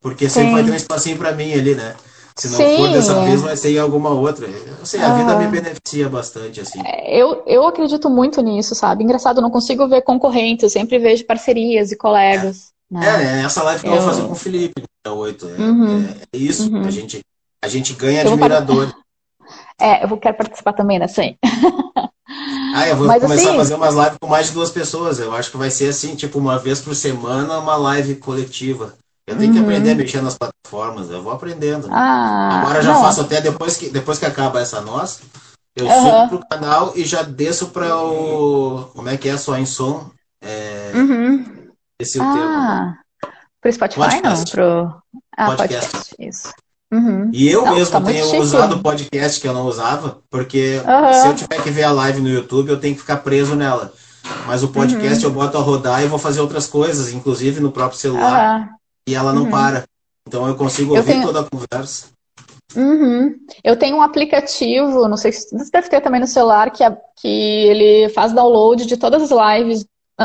Speaker 1: Porque sempre
Speaker 2: Sim.
Speaker 1: vai ter um espacinho para mim ali, né? Se não
Speaker 2: Sim.
Speaker 1: for dessa vez, vai ser em alguma outra. Eu sei, a vida me beneficia bastante, assim.
Speaker 2: Eu, eu acredito muito nisso, sabe? Engraçado, eu não consigo ver concorrentes, eu sempre vejo parcerias e colegas. Né?
Speaker 1: É, é essa live que eu,
Speaker 2: Eu-
Speaker 1: vou fazer com o Felipe, dia 8. É,
Speaker 2: Uhum.
Speaker 1: é- é isso,
Speaker 2: Uhum.
Speaker 1: a, gente, a gente ganha
Speaker 2: Eu
Speaker 1: admiradores.
Speaker 2: É, eu quero participar também dessa aí.
Speaker 1: Ah, eu vou
Speaker 2: Mas,
Speaker 1: começar
Speaker 2: assim-
Speaker 1: a fazer umas lives com mais de duas pessoas. Eu acho que vai ser assim, tipo, uma vez por semana, uma live coletiva. Eu tenho que
Speaker 2: Uhum.
Speaker 1: aprender a mexer nas plataformas, eu vou aprendendo.
Speaker 2: Ah,
Speaker 1: Agora eu já
Speaker 2: não.
Speaker 1: faço até depois que, depois que acaba essa nossa, eu
Speaker 2: Aham.
Speaker 1: subo pro canal e já desço para o. Como é que é? Só em som? É,
Speaker 2: Uhum.
Speaker 1: Esse é o termo.
Speaker 2: Ah, pro Spotify
Speaker 1: Podcast.
Speaker 2: não? Pro... Ah,
Speaker 1: Podcast.
Speaker 2: podcast, isso. Uhum.
Speaker 1: E eu
Speaker 2: Não,
Speaker 1: mesmo
Speaker 2: tá
Speaker 1: tenho
Speaker 2: chique.
Speaker 1: usado o podcast que eu não usava, porque
Speaker 2: Aham.
Speaker 1: se eu tiver que ver a live no YouTube, eu tenho que ficar preso nela. Mas o podcast
Speaker 2: Uhum.
Speaker 1: eu boto a rodar e vou fazer outras coisas, inclusive no próprio celular,
Speaker 2: Ah,
Speaker 1: e ela não
Speaker 2: Uhum.
Speaker 1: para. Então eu consigo
Speaker 2: Eu
Speaker 1: ouvir
Speaker 2: tenho-
Speaker 1: toda a conversa.
Speaker 2: uhum. Eu tenho um aplicativo, não sei se você deve ter também no celular, que, é- que ele faz download de todas as lives,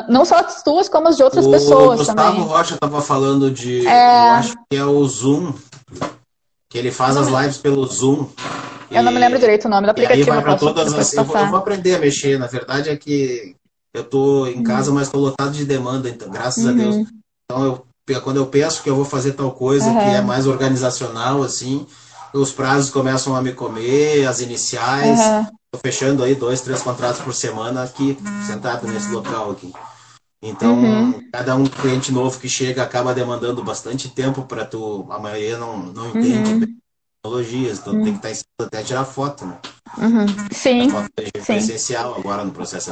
Speaker 2: não só as tuas, como as de outras
Speaker 1: o
Speaker 2: pessoas
Speaker 1: Gustavo
Speaker 2: também.
Speaker 1: Rocha estava falando de,
Speaker 2: É.
Speaker 1: eu acho que é o Zoom, que ele faz as lives pelo Zoom.
Speaker 2: Eu não me
Speaker 1: E-
Speaker 2: lembro direito o nome do
Speaker 1: E aí
Speaker 2: aplicativo,
Speaker 1: vai para todas as. Eu vou, eu vou aprender a mexer. Na verdade é que eu tô
Speaker 2: Uhum.
Speaker 1: em casa, mas tô lotado de demanda, então, graças a Deus. Então, eu, quando eu penso que eu vou fazer tal coisa
Speaker 2: Uhum.
Speaker 1: que é mais organizacional, assim, os prazos começam a me comer, as iniciais. Fechando aí dois, três contratos por semana aqui, sentado nesse local aqui. Então,
Speaker 2: Uhum.
Speaker 1: cada um cliente novo que chega acaba demandando bastante tempo para tu. A maioria não, não entende
Speaker 2: Uhum.
Speaker 1: tecnologias, então tem que estar ensinando até tirar foto, né?
Speaker 2: Uhum. Sim.
Speaker 1: A foto é
Speaker 2: sim.
Speaker 1: essencial agora no processo.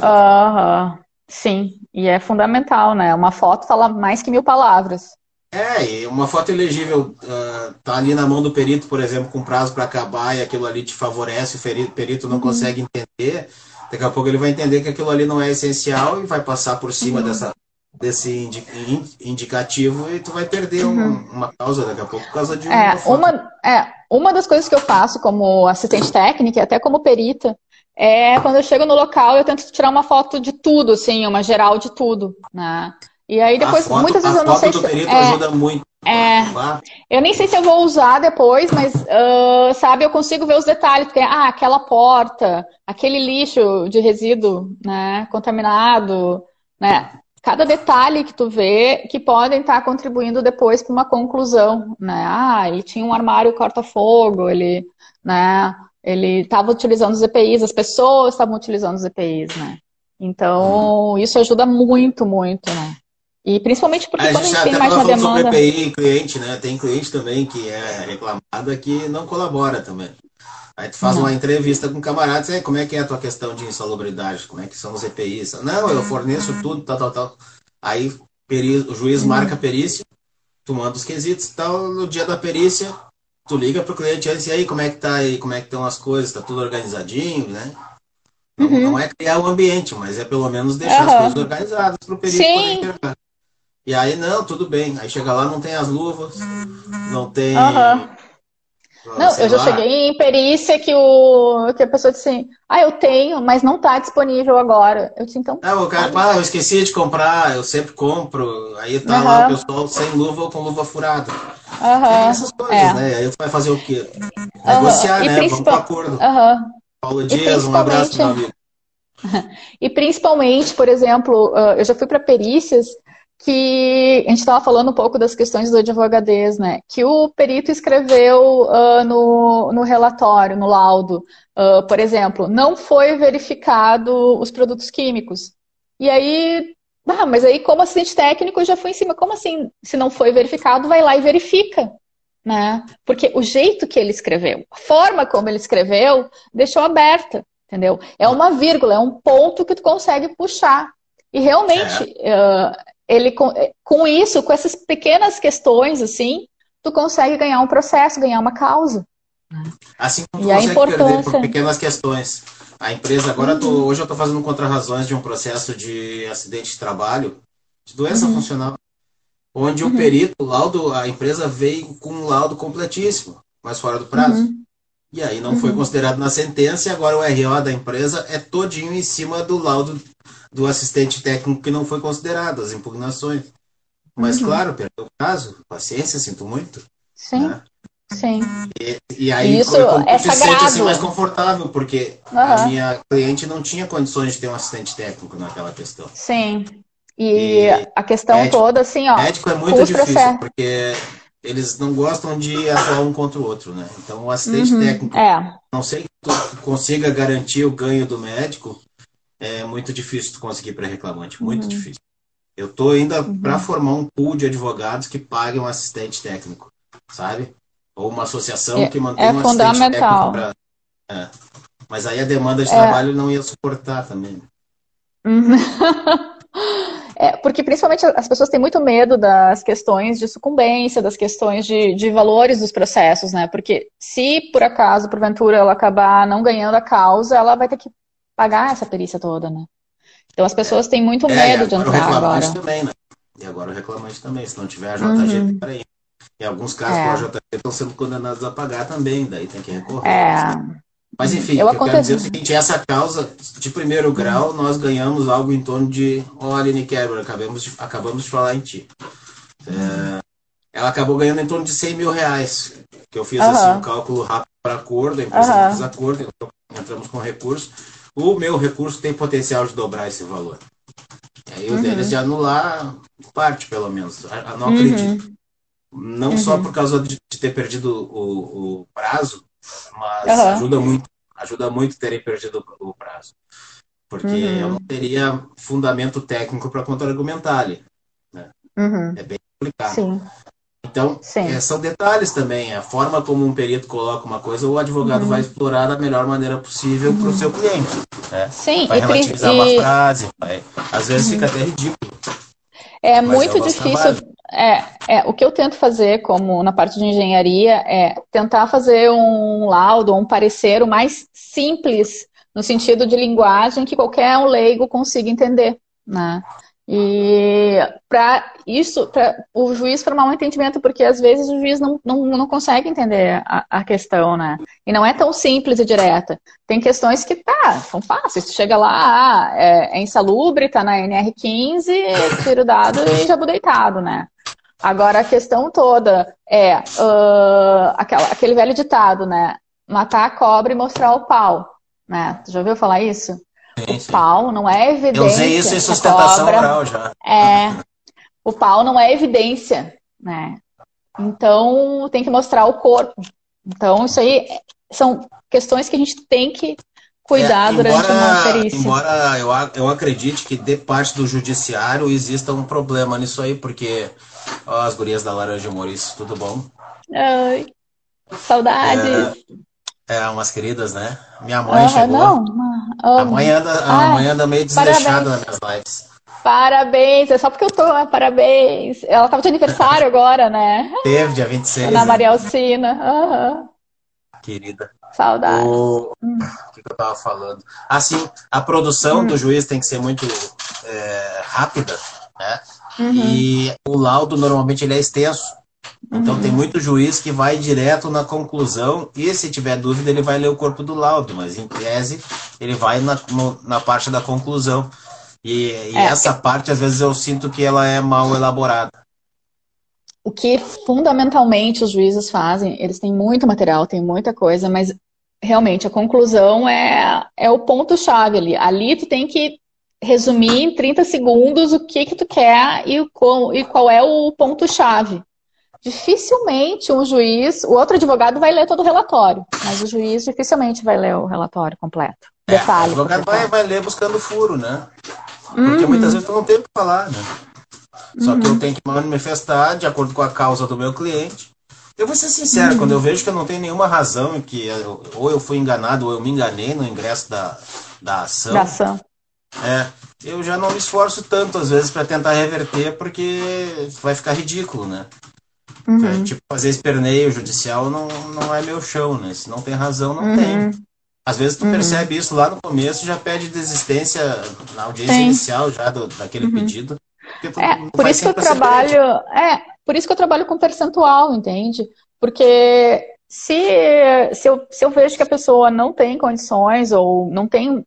Speaker 2: Sim. E é fundamental, né? Uma foto fala mais que mil palavras.
Speaker 1: É, e uma foto elegível ah, tá ali na mão do perito, por exemplo, com prazo para acabar e aquilo ali te favorece, o perito não consegue entender, daqui a pouco ele vai entender que aquilo ali não é essencial e vai passar por cima dessa, desse indi- in- indicativo e tu vai perder um- uma causa daqui a pouco por causa de
Speaker 2: É,
Speaker 1: uma foto.
Speaker 2: uma, é, uma das coisas que eu faço como assistente técnica e até como perita é quando eu chego no local eu tento tirar uma foto de tudo, assim, uma geral de tudo, né? E aí depois,
Speaker 1: foto,
Speaker 2: muitas vezes eu não sei se. é,
Speaker 1: ajuda muito.
Speaker 2: é,
Speaker 1: tá?
Speaker 2: eu nem sei se eu vou usar depois, mas, ah, sabe, eu consigo ver os detalhes, porque, ah, aquela porta, aquele lixo de resíduo, né, contaminado, né, cada detalhe que tu vê que podem estar contribuindo depois para uma conclusão, né, ah, ele tinha um armário corta-fogo, ele, né, ele estava utilizando os EPIs, as pessoas estavam utilizando os EPIs, né, então, isso ajuda muito, muito, né, e principalmente porque
Speaker 1: A
Speaker 2: quando a
Speaker 1: gente
Speaker 2: tem mais uma demanda...
Speaker 1: sobre EPI cliente, né? Tem cliente também que é reclamada que não colabora também. Aí tu faz
Speaker 2: Não.
Speaker 1: uma entrevista com um camarada e diz, "Ei, como é que é a tua questão de insalubridade? Como é que são os EPIs? Não, eu forneço tudo, tal, tal, tal. Aí peri- o juiz marca a perícia, tu manda os quesitos e tal, no dia da perícia, tu liga pro cliente antes, e aí, como é que tá aí, como é que estão as coisas? Tá tudo organizadinho, né? Não,
Speaker 2: Uhum.
Speaker 1: não é criar o ambiente, mas é pelo menos deixar as
Speaker 2: Aham.
Speaker 1: coisas organizadas pro perito
Speaker 2: Sim.
Speaker 1: poder entregar. E aí, não, tudo bem. Aí chega lá, não tem as luvas, não tem. Ah,
Speaker 2: Não, eu já
Speaker 1: lá.
Speaker 2: cheguei em perícia que, o, que a pessoa disse assim, ah, eu tenho, mas não está disponível agora. Eu disse, então,
Speaker 1: Ah, o cara, ah, eu esqueci de comprar, eu sempre compro. Aí tá
Speaker 2: Aham.
Speaker 1: lá o pessoal sem luva ou com luva furada. Tem
Speaker 2: aham,
Speaker 1: essas coisas,
Speaker 2: é.
Speaker 1: né? Aí tu vai fazer o quê?
Speaker 2: Aham.
Speaker 1: Negociar,
Speaker 2: E
Speaker 1: né? Vamos
Speaker 2: principal-
Speaker 1: pro acordo.
Speaker 2: aham.
Speaker 1: Paulo Dias, um abraço, meu amigo.
Speaker 2: E principalmente, por exemplo, ah, eu já fui para perícias que a gente estava falando um pouco das questões do advogadez, né? Que o perito escreveu ah, no, no relatório, no laudo, ah, por exemplo, não foi verificado os produtos químicos. E aí, ah, mas aí como assistente técnico eu já fui em cima, como assim? Se não foi verificado, vai lá e verifica. Né? Porque o jeito que ele escreveu, a forma como ele escreveu, deixou aberta, entendeu? É uma vírgula, é um ponto que tu consegue puxar. E realmente, ah, ele com, com isso, com essas pequenas questões assim, tu consegue ganhar um processo, ganhar uma causa.
Speaker 1: Assim como tu
Speaker 2: E a
Speaker 1: consegue perder por
Speaker 2: importância.
Speaker 1: pequenas questões. A empresa, agora eu tô-
Speaker 2: Uhum.
Speaker 1: hoje eu estou fazendo contrarrazões de um processo de acidente de trabalho, de doença
Speaker 2: Uhum.
Speaker 1: funcional, onde o perito, o laudo, a empresa veio com um laudo completíssimo, mas fora do prazo.
Speaker 2: Uhum.
Speaker 1: E aí não foi considerado na sentença e agora o RO da empresa é todinho em cima do laudo do assistente técnico que não foi considerado, as impugnações. Mas
Speaker 2: Uhum.
Speaker 1: claro, perdeu o prazo, paciência, sinto muito.
Speaker 2: Sim,
Speaker 1: né?
Speaker 2: sim.
Speaker 1: E, e aí
Speaker 2: Isso é
Speaker 1: te sente assim mais confortável, porque a
Speaker 2: Aham.
Speaker 1: minha cliente não tinha condições de ter um assistente técnico naquela questão.
Speaker 2: Sim. E,
Speaker 1: E
Speaker 2: a questão toda, assim, ó.
Speaker 1: Médico é muito difícil, porque eles não gostam de atuar um contra o outro, né? Então o assistente
Speaker 2: Uhum.
Speaker 1: técnico,
Speaker 2: É,
Speaker 1: não sei que tu consiga garantir o ganho do médico, é muito difícil tu conseguir para reclamante, muito
Speaker 2: Uhum.
Speaker 1: difícil. Eu tô ainda para formar um pool de advogados que paguem um assistente técnico, sabe? Ou uma associação
Speaker 2: É-
Speaker 1: que mantenha
Speaker 2: é
Speaker 1: um assistente técnico pra... É. Mas aí a demanda de
Speaker 2: É.
Speaker 1: trabalho não ia suportar também.
Speaker 2: Uhum. É, porque principalmente as pessoas têm muito medo das questões de sucumbência, das questões de, de valores dos processos, né? Porque se por acaso, porventura, ela acabar não ganhando a causa, ela vai ter que pagar essa perícia toda, né? Então as pessoas têm muito
Speaker 1: É,
Speaker 2: medo de
Speaker 1: o
Speaker 2: entrar
Speaker 1: reclamante
Speaker 2: agora.
Speaker 1: também, né? E agora o reclamante também. Se não tiver a JG,
Speaker 2: Uhum.
Speaker 1: peraí. Em alguns casos,
Speaker 2: É.
Speaker 1: a JG estão sendo condenados a pagar também, daí tem que recorrer.
Speaker 2: É,
Speaker 1: Mas enfim,
Speaker 2: Eu
Speaker 1: o eu quero dizer é o seguinte, essa causa de primeiro grau, nós ganhamos algo em torno de, Aline Kerber, acabamos de, acabamos de falar em ti. É, ela acabou ganhando em torno de 100 mil reais, que eu fiz
Speaker 2: Aham.
Speaker 1: assim, um cálculo rápido para acordo, a empresa
Speaker 2: Aham.
Speaker 1: não fez acordo, então entramos com recurso. O meu recurso tem potencial de dobrar esse valor. E o deles de anular parte, pelo menos. Eu não acredito. Não só por causa de, de ter perdido o, o prazo, mas ajuda muito. Ajuda muito terem perdido o prazo. Porque eu não teria fundamento técnico para contra-argumentar ali. Né? É bem complicado.
Speaker 2: Sim.
Speaker 1: Então, é, são detalhes também. A forma como um perito coloca uma coisa, o advogado uhum. vai explorar da melhor maneira possível uhum. para o seu cliente. Né?
Speaker 2: Sim,
Speaker 1: vai
Speaker 2: e
Speaker 1: relativizar e... uma frase, vai... às vezes uhum. fica até ridículo.
Speaker 2: É muito é difícil. É, é, o que eu tento fazer, como na parte de engenharia, é tentar fazer um laudo, um parecer o mais simples, no sentido de linguagem que qualquer um leigo consiga entender. Né? E para isso, para o juiz formar um entendimento, porque às vezes o juiz não, não, não consegue entender a, a, questão, né? E não é tão simples e direta. Tem questões que, tá, são fáceis. Tu chega lá, ah, é, é insalubre, tá na NR15, tira o dado e já vou deitado, né? Agora a questão toda é uh, aquela, aquele velho ditado, né? Matar a cobra e mostrar o pau. Né? Tu já ouviu falar isso? Sim, o sim. pau não é evidência. Eu
Speaker 1: usei isso em sustentação cobra, oral já.
Speaker 2: É. O pau não é evidência, né? Então tem que mostrar o corpo. Então isso aí são questões que a gente tem que cuidar é, durante uma perícia.
Speaker 1: Embora eu, eu acredite que de parte do judiciário exista um problema nisso aí, porque ó, as gurias da Laranja Maurício, tudo bom?
Speaker 2: Ai, saudades.
Speaker 1: É, é, umas queridas, né? Minha mãe chegou. Não, a mãe anda, a mãe anda meio desleixada nas minhas lives.
Speaker 2: Parabéns, é só porque eu tô, né? Parabéns. Ela tava de aniversário agora, né?
Speaker 1: Teve, dia 26.
Speaker 2: Ana né? Maria Alcina. Uhum.
Speaker 1: Querida.
Speaker 2: Saudade.
Speaker 1: O... Hum. o que eu tava falando? Assim, a produção hum. do juiz tem que ser muito é, rápida, né? Uhum. E o laudo normalmente ele é extenso. Então uhum. tem muito juiz que vai direto na conclusão e se tiver dúvida ele vai ler o corpo do laudo, mas em tese ele vai na, no, na parte da conclusão. E, e é, essa parte às vezes eu sinto que ela é mal elaborada.
Speaker 2: O que fundamentalmente os juízes fazem, eles têm muito material, tem muita coisa, mas realmente a conclusão é, é o ponto-chave ali. Ali tu tem que resumir em 30 segundos o que que tu quer e, o, e qual é o ponto-chave dificilmente um juiz, o outro advogado vai ler todo o relatório, mas o juiz dificilmente vai ler o relatório completo.
Speaker 1: É, Detalhe. O advogado vai, vai, ler buscando furo, né? Porque uhum. muitas vezes eu não tenho o que falar, né? Só uhum. que eu uhum. tenho que manifestar de acordo com a causa do meu cliente. Eu vou ser sincero, uhum. quando eu vejo que eu não tenho nenhuma razão, que eu, ou eu fui enganado ou eu me enganei no ingresso da, da ação.
Speaker 2: Da ação.
Speaker 1: É, eu já não me esforço tanto às vezes para tentar reverter, porque vai ficar ridículo, né? Uhum. É, tipo, fazer esperneio judicial não, não é meu chão, né? Se não tem razão, não uhum. tem. Às vezes tu uhum. percebe isso lá no começo, já pede desistência na audiência tem. inicial já do, daquele uhum. pedido.
Speaker 2: É, por isso que eu trabalho, é, por isso que eu trabalho com percentual, entende? Porque se, se, eu, se eu vejo que a pessoa não tem condições ou não tem,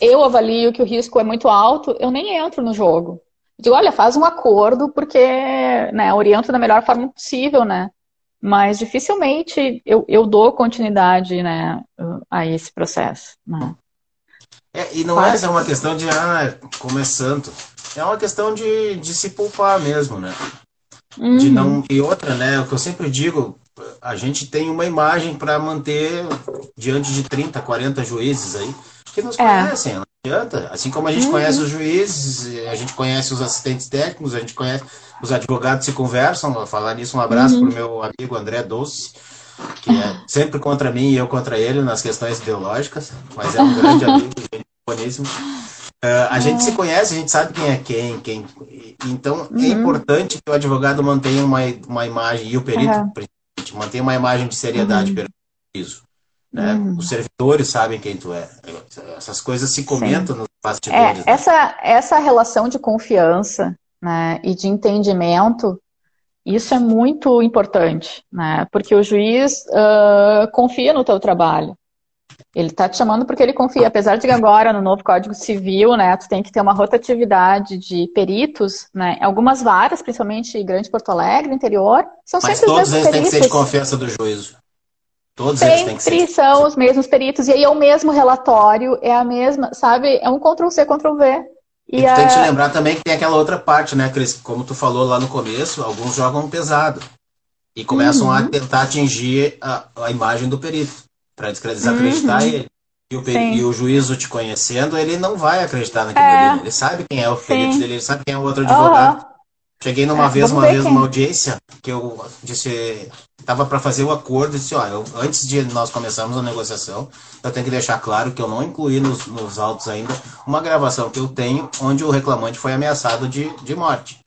Speaker 2: eu avalio que o risco é muito alto, eu nem entro no jogo digo, olha, faz um acordo porque, né, oriento da melhor forma possível, né? Mas dificilmente eu, eu dou continuidade, né, a esse processo, né?
Speaker 1: É, e não é uma questão de, ah, como é santo. É uma questão de, de se poupar mesmo, né? Uhum. De não, e outra, né, o que eu sempre digo, a gente tem uma imagem para manter diante de 30, 40 juízes aí que nos é. conhecem, não adianta. Assim como a gente uhum. conhece os juízes, a gente conhece os assistentes técnicos, a gente conhece os advogados se conversam. Vou falar nisso, um abraço uhum. para o meu amigo André Doce, que é sempre contra mim e eu contra ele nas questões ideológicas, mas é um grande amigo, boníssimo. Uh, a gente se conhece, a gente sabe quem é quem, quem. Então é uhum. é importante que o advogado mantenha uma, uma imagem, e o perito, uhum. mantenha uma imagem de seriedade uhum. perante isso. Né? Uhum. Os servidores sabem quem tu é. Essas coisas se comentam Sim. nos bastidores.
Speaker 2: É, né? essa, essa relação de confiança né, e de entendimento, isso é muito importante, né? Porque o juiz uh, confia no teu trabalho. Ele está te chamando porque ele confia. Apesar de que agora, no novo Código Civil, né, tu tem que ter uma rotatividade de peritos, né? Algumas varas, principalmente Grande Porto Alegre, interior, são Mas sempre
Speaker 1: todos
Speaker 2: eles
Speaker 1: têm que ser de confiança do juízo.
Speaker 2: Todos Sempre eles têm que ser. são os mesmos peritos, e aí é o mesmo relatório, é a mesma, sabe? É um Ctrl-C, Ctrl-V.
Speaker 1: E, e a... que te lembrar também que tem aquela outra parte, né, Cris? Como tu falou lá no começo, alguns jogam pesado e começam uhum. a tentar atingir a, a imagem do perito para desacreditar uhum. ele. E o, e o juízo te conhecendo, ele não vai acreditar naquilo é. ali. Ele sabe quem é o perito Sim. dele, ele sabe quem é o outro advogado. Uhum. Cheguei numa é, vez, uma vez, quem... numa audiência, que eu disse, estava para fazer o acordo, e disse, olha, eu, antes de nós começarmos a negociação, eu tenho que deixar claro que eu não incluí nos, nos autos ainda uma gravação que eu tenho onde o reclamante foi ameaçado de, de morte.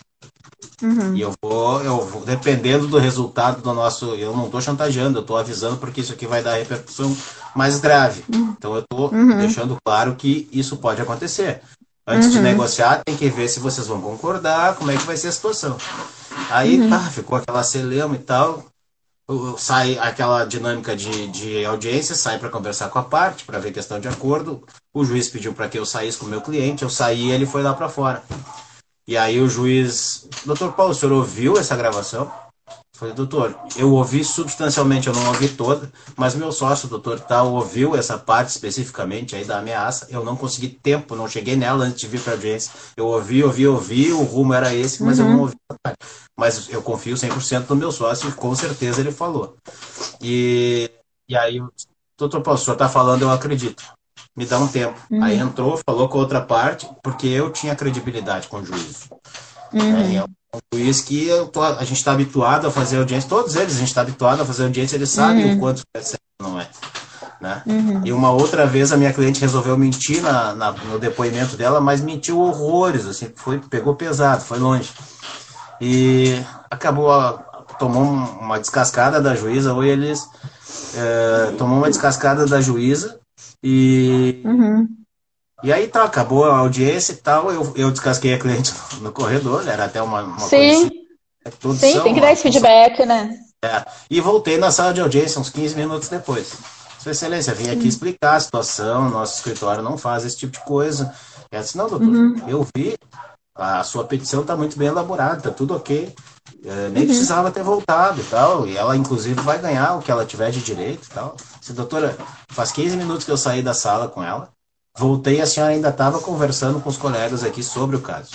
Speaker 1: Uhum. E eu vou, eu vou, dependendo do resultado do nosso. Eu não estou chantageando, eu estou avisando porque isso aqui vai dar repercussão mais grave. Uhum. Então eu estou uhum. deixando claro que isso pode acontecer. Antes de uhum. negociar, tem que ver se vocês vão concordar, como é que vai ser a situação. Aí, uhum. ficou aquela celema e tal. Sai aquela dinâmica de, de audiência, sai para conversar com a parte, para ver questão de acordo. O juiz pediu para que eu saísse com o meu cliente, eu saí e ele foi lá para fora. E aí o juiz, doutor Paulo, o senhor ouviu essa gravação? Falei, doutor, eu ouvi substancialmente, eu não ouvi toda, mas meu sócio, doutor Tal, ouviu essa parte especificamente aí da ameaça. Eu não consegui tempo, não cheguei nela antes de vir para a audiência. Eu ouvi, ouvi, ouvi, o rumo era esse, mas uhum. eu não uhum. ouvi essa parte. Mas eu confio 100% no meu sócio e com certeza ele falou. E, e aí, doutor Paulo, o senhor está falando, eu acredito. Me dá um tempo. Uhum. Aí entrou, falou com a outra parte, porque eu tinha credibilidade com o juiz. Uhum. É, um juiz que tô, a gente está habituado a fazer audiência, todos eles a gente está habituado a fazer audiência, eles sabem uhum. o quanto é certo não é. Né? Uhum. E uma outra vez a minha cliente resolveu mentir na, na, no depoimento dela, mas mentiu horrores, assim, foi, pegou pesado, foi longe. E acabou, tomou uma descascada da juíza, ou eles é, tomou uma descascada da juíza e uhum. E aí tá, acabou a audiência e tal, eu, eu descasquei a cliente no corredor, era até uma, uma
Speaker 2: Sim. Coisa, Sim, tem que dar esse feedback, né?
Speaker 1: É, e voltei na sala de audiência uns 15 minutos depois. Sua Excelência, vim aqui explicar a situação, nosso escritório não faz esse tipo de coisa. Ela disse, não, doutor, uhum. eu vi, a sua petição está muito bem elaborada, está tudo ok. É, nem uhum. precisava ter voltado e tal. E ela, inclusive, vai ganhar o que ela tiver de direito e tal. Disse, doutora, faz 15 minutos que eu saí da sala com ela. Voltei, a senhora ainda estava conversando com os colegas aqui sobre o caso.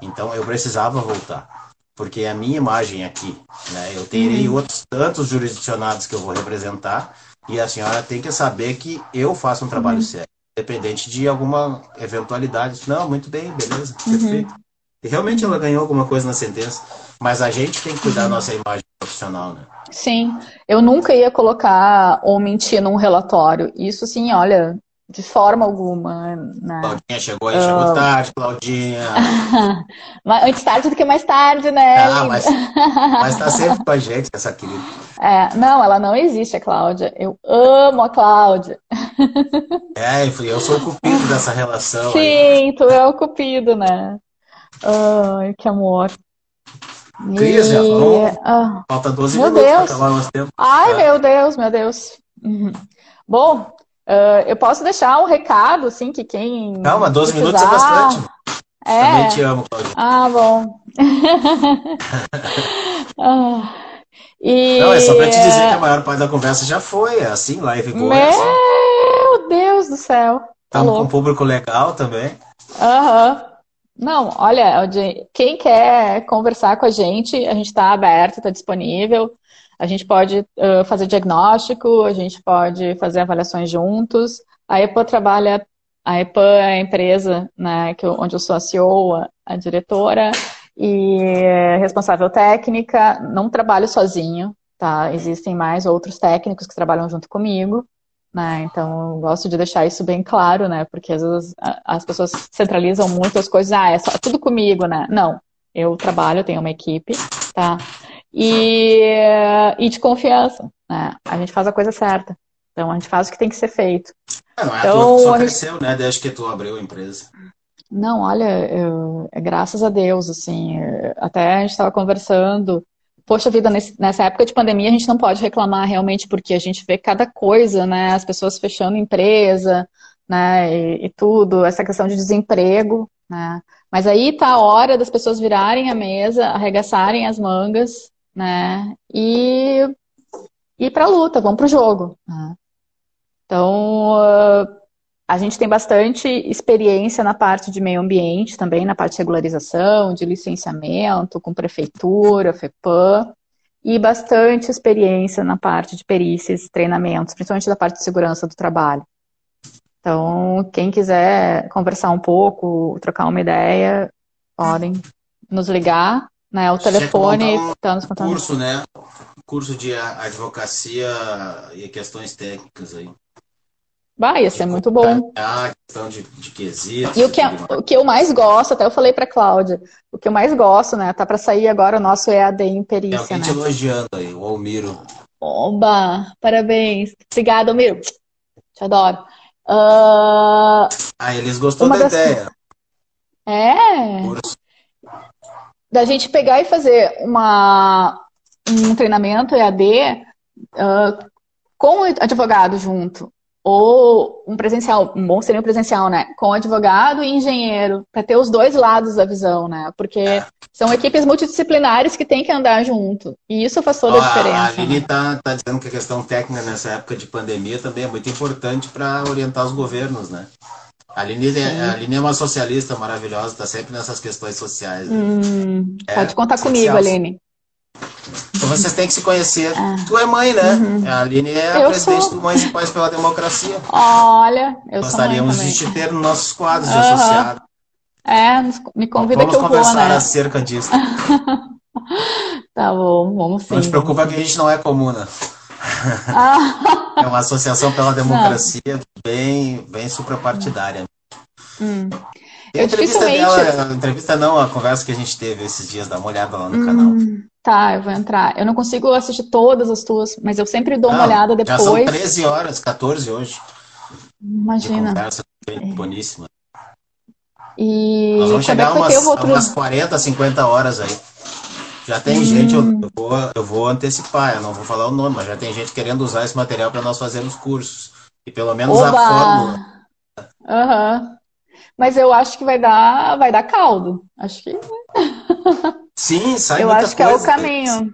Speaker 1: Então eu precisava voltar, porque é a minha imagem aqui, né? Eu terei uhum. outros tantos jurisdicionados que eu vou representar e a senhora tem que saber que eu faço um trabalho uhum. sério, independente de alguma eventualidade. Não, muito bem, beleza, uhum. perfeito. E realmente ela ganhou alguma coisa na sentença, mas a gente tem que cuidar da uhum. nossa imagem profissional, né?
Speaker 2: Sim, eu nunca ia colocar ou mentir num relatório. Isso sim, olha, de forma alguma. Né?
Speaker 1: Claudinha chegou aí, chegou uh... tarde, Claudinha.
Speaker 2: Antes tarde do que mais tarde, né?
Speaker 1: Ah, mas, mas tá sempre com a gente, essa querida.
Speaker 2: É, não, ela não existe, a Cláudia. Eu amo a Cláudia.
Speaker 1: É, eu sou o cupido dessa relação.
Speaker 2: Sim, aí. tu é o cupido, né? Ai, que amor.
Speaker 1: Cris, e... já falou? Ah, Falta 12
Speaker 2: meu
Speaker 1: minutos
Speaker 2: Deus. acabar o nosso tempo. Ai, é. meu Deus, meu Deus. Uhum. Bom, Uh, eu posso deixar um recado, assim, que quem.
Speaker 1: Calma, 12 precisar... minutos é bastante. É. Também te amo, Claudia.
Speaker 2: Ah, bom.
Speaker 1: ah, e... Não, é só pra te dizer que a maior parte da conversa já foi, é assim, live boa.
Speaker 2: Meu assim. Deus do céu.
Speaker 1: Estamos com um público legal também.
Speaker 2: Aham. Uhum. Não, olha, quem quer conversar com a gente, a gente está aberto, está disponível. A gente pode uh, fazer diagnóstico, a gente pode fazer avaliações juntos. A EPA trabalha, a EPA é a empresa né, que eu, onde eu sou a CEO, a, a diretora e responsável técnica. Não trabalho sozinho, tá? Existem mais outros técnicos que trabalham junto comigo. Né? Então, eu gosto de deixar isso bem claro, né? Porque às vezes as pessoas centralizam muito as coisas, ah, é só tudo comigo, né? Não, eu trabalho, tenho uma equipe, tá? e, e de confiança. Né? A gente faz a coisa certa. Então a gente faz o que tem que ser feito.
Speaker 1: É, não é então, só cresceu, né? Desde que tu abriu a empresa.
Speaker 2: Não, olha, eu, é graças a Deus, assim, até a gente estava conversando, poxa vida, nesse, nessa época de pandemia a gente não pode reclamar realmente, porque a gente vê cada coisa, né, as pessoas fechando empresa, né, e, e tudo, essa questão de desemprego, né, mas aí tá a hora das pessoas virarem a mesa, arregaçarem as mangas né? E ir para a luta, vamos para o jogo. Né? Então, uh, A gente tem bastante experiência na parte de meio ambiente também, na parte de regularização, de licenciamento, com prefeitura, FEPAM, e bastante experiência na parte de perícias, treinamentos, principalmente da parte de segurança do trabalho. Então, quem quiser conversar um pouco, trocar uma ideia, podem nos ligar, né? O telefone está nos
Speaker 1: contando. Curso, né? Curso de advocacia e questões técnicas aí.
Speaker 2: Vai, isso é muito bom.
Speaker 1: A questão de, de quesitos.
Speaker 2: E o que, é, o que eu mais gosto, até eu falei para Cláudia, o que eu mais gosto, né? Tá para sair agora o nosso EAD em perícia, é, alguém
Speaker 1: né? te elogiando aí, o Almiro.
Speaker 2: Oba, parabéns. Obrigada, Almiro. Te adoro. Uh,
Speaker 1: ah, eles gostou da das... ideia.
Speaker 2: É. Da gente pegar e fazer uma, um treinamento EAD uh, com o advogado junto ou um presencial, um bom seria um presencial, né? Com advogado e engenheiro, para ter os dois lados da visão, né? Porque é. são equipes multidisciplinares que têm que andar junto. E isso faz toda Ó, a diferença. A
Speaker 1: Aline está né? tá dizendo que a questão técnica nessa época de pandemia também é muito importante para orientar os governos, né? A Aline, é, a Aline é uma socialista maravilhosa, está sempre nessas questões sociais. Né?
Speaker 2: Hum, é, pode contar comigo, Aline.
Speaker 1: Então vocês têm que se conhecer. Ah. Tu é mãe, né? Uhum. A Aline é eu a presidente sou... do Mães e Pais pela Democracia.
Speaker 2: Olha, eu
Speaker 1: Gostaríamos
Speaker 2: sou mãe
Speaker 1: de te ter nos nossos quadros de uhum. associado.
Speaker 2: É, me convida
Speaker 1: vamos
Speaker 2: que eu vou, né?
Speaker 1: Vamos conversar acerca disso.
Speaker 2: tá bom, vamos sim.
Speaker 1: Não te preocupa que a gente não é comuna. Ah. é uma associação pela democracia não. bem, bem suprapartidária.
Speaker 2: Hum.
Speaker 1: E a entrevista dificilmente... dela, a entrevista não, a conversa que a gente teve esses dias, dá uma olhada lá no hum. canal.
Speaker 2: Tá, eu vou entrar. Eu não consigo assistir todas as tuas, mas eu sempre dou não, uma olhada depois. Já
Speaker 1: são 13 horas, 14 hoje.
Speaker 2: Imagina.
Speaker 1: De conversa bem boníssima.
Speaker 2: E
Speaker 1: Nós vamos chegar a umas, outro... umas 40, 50 horas aí. Já tem hum. gente, eu, eu, vou, eu vou antecipar, eu não vou falar o nome, mas já tem gente querendo usar esse material para nós fazermos cursos. E pelo menos Oba! a fórmula.
Speaker 2: Aham. Uhum. Mas eu acho que vai dar, vai dar caldo. Acho que.
Speaker 1: Sim, sai
Speaker 2: Eu acho que coisas, é o caminho.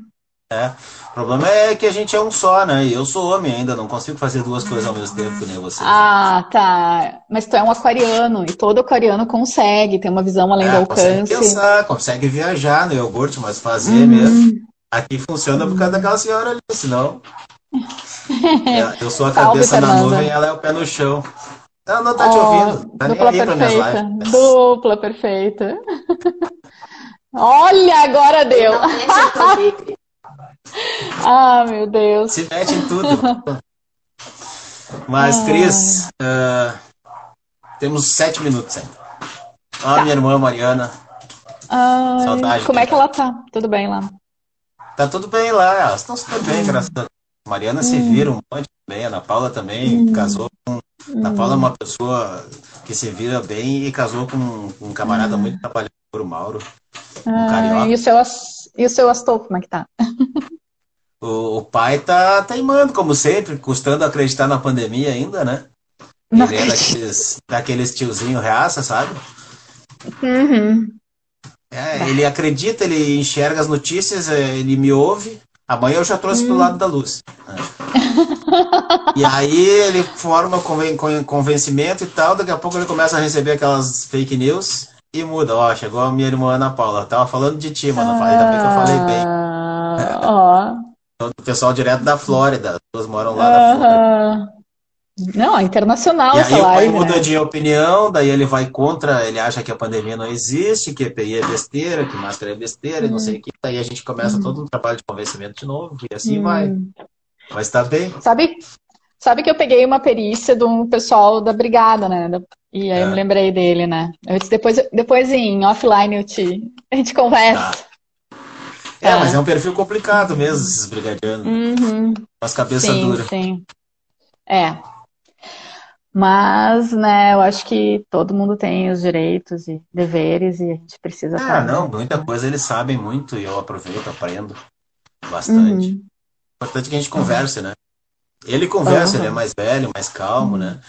Speaker 1: É. O problema é que a gente é um só, né? E eu sou homem ainda, não consigo fazer duas coisas ao mesmo tempo, nem você.
Speaker 2: Ah, tá. Mas tu é um aquariano e todo aquariano consegue, tem uma visão além é, do alcance.
Speaker 1: Consegue pensar, consegue viajar no iogurte, mas fazer uhum. mesmo. Aqui funciona por causa daquela senhora ali, senão. É, eu sou a cabeça na nuvem e ela é o pé no chão. Ela não tá oh, te ouvindo. Tá
Speaker 2: dupla perfeita. Dupla perfeita. Olha, agora deu. ah, meu Deus.
Speaker 1: Se mete em tudo. Mas, Cris, uh, temos sete minutos ainda. Ó, tá. minha irmã Mariana.
Speaker 2: Ai, Saudade. Como é que ela tá? Tudo bem lá?
Speaker 1: Tá tudo bem lá. Elas estão super bem, hum. graças a Deus. Mariana hum. se vira um monte bem. Ana Paula também hum. casou com. Ana Paula é uma pessoa que se vira bem e casou com um camarada hum. muito trabalhador, o Mauro.
Speaker 2: Ah, e, o seu, e o seu Astolfo, como é que tá?
Speaker 1: o, o, pai tá teimando, como sempre, custando acreditar na pandemia ainda, né? Ele é daqueles, daqueles tiozinho reaça, sabe?
Speaker 2: Uhum.
Speaker 1: É, ele acredita, ele enxerga as notícias, é, ele me ouve. Amanhã eu já trouxe pro hum. lado da luz. Né? e aí ele forma convencimento e tal, daqui a pouco ele começa a receber aquelas fake news e muda, ó, chegou a minha irmã Ana Paula. Tava falando de ti, mano. Ainda bem que eu falei bem.
Speaker 2: Ah, ó.
Speaker 1: O pessoal direto da Flórida. As pessoas moram lá na Flórida.
Speaker 2: Não, é internacional
Speaker 1: e
Speaker 2: essa
Speaker 1: aí
Speaker 2: live.
Speaker 1: o pai muda né? de opinião, daí ele vai contra, ele acha que a pandemia não existe, que EPI é besteira, que máscara é besteira, hum. e não sei o que. Daí a gente começa hum. todo um trabalho de convencimento de novo, e assim hum. vai. Mas tá bem.
Speaker 2: Sabe, sabe que eu peguei uma perícia do pessoal da brigada, né? E aí é. eu me lembrei dele, né? Eu disse, depois, depois em offline eu te, a gente conversa. Tá.
Speaker 1: É, mas é um perfil complicado mesmo, esses brigadianos.
Speaker 2: Uhum.
Speaker 1: As cabeças duras.
Speaker 2: Sim. É. Mas, né, eu acho que todo mundo tem os direitos e deveres e a gente precisa.
Speaker 1: Ah, fazer. não, muita coisa eles sabem muito e eu aproveito, aprendo bastante. Uhum. Importante que a gente converse, né? Ele conversa, uhum. ele é mais velho, mais calmo, né?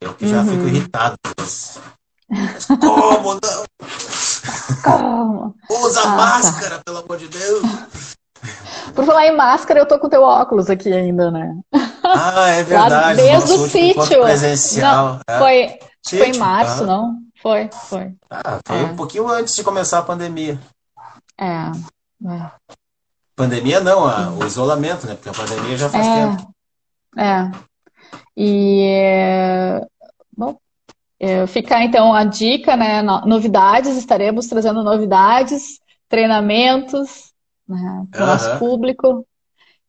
Speaker 1: Eu que já uhum. fico irritado. Mas... como não?
Speaker 2: Como?
Speaker 1: Usa ah, tá. máscara, tá. pelo amor de Deus.
Speaker 2: Por falar em máscara, eu tô com teu óculos aqui ainda, né?
Speaker 1: Ah, é verdade.
Speaker 2: desde o sítio.
Speaker 1: Presencial.
Speaker 2: Não, foi, sítio. foi em março, ah. não? Foi, foi.
Speaker 1: Ah, foi é. um pouquinho antes de começar a pandemia.
Speaker 2: É. é.
Speaker 1: Pandemia não, a, o isolamento, né? Porque a pandemia já faz
Speaker 2: é,
Speaker 1: tempo.
Speaker 2: É. E bom, é, fica então a dica, né? Novidades, estaremos trazendo novidades, treinamentos né, para o uhum. nosso público.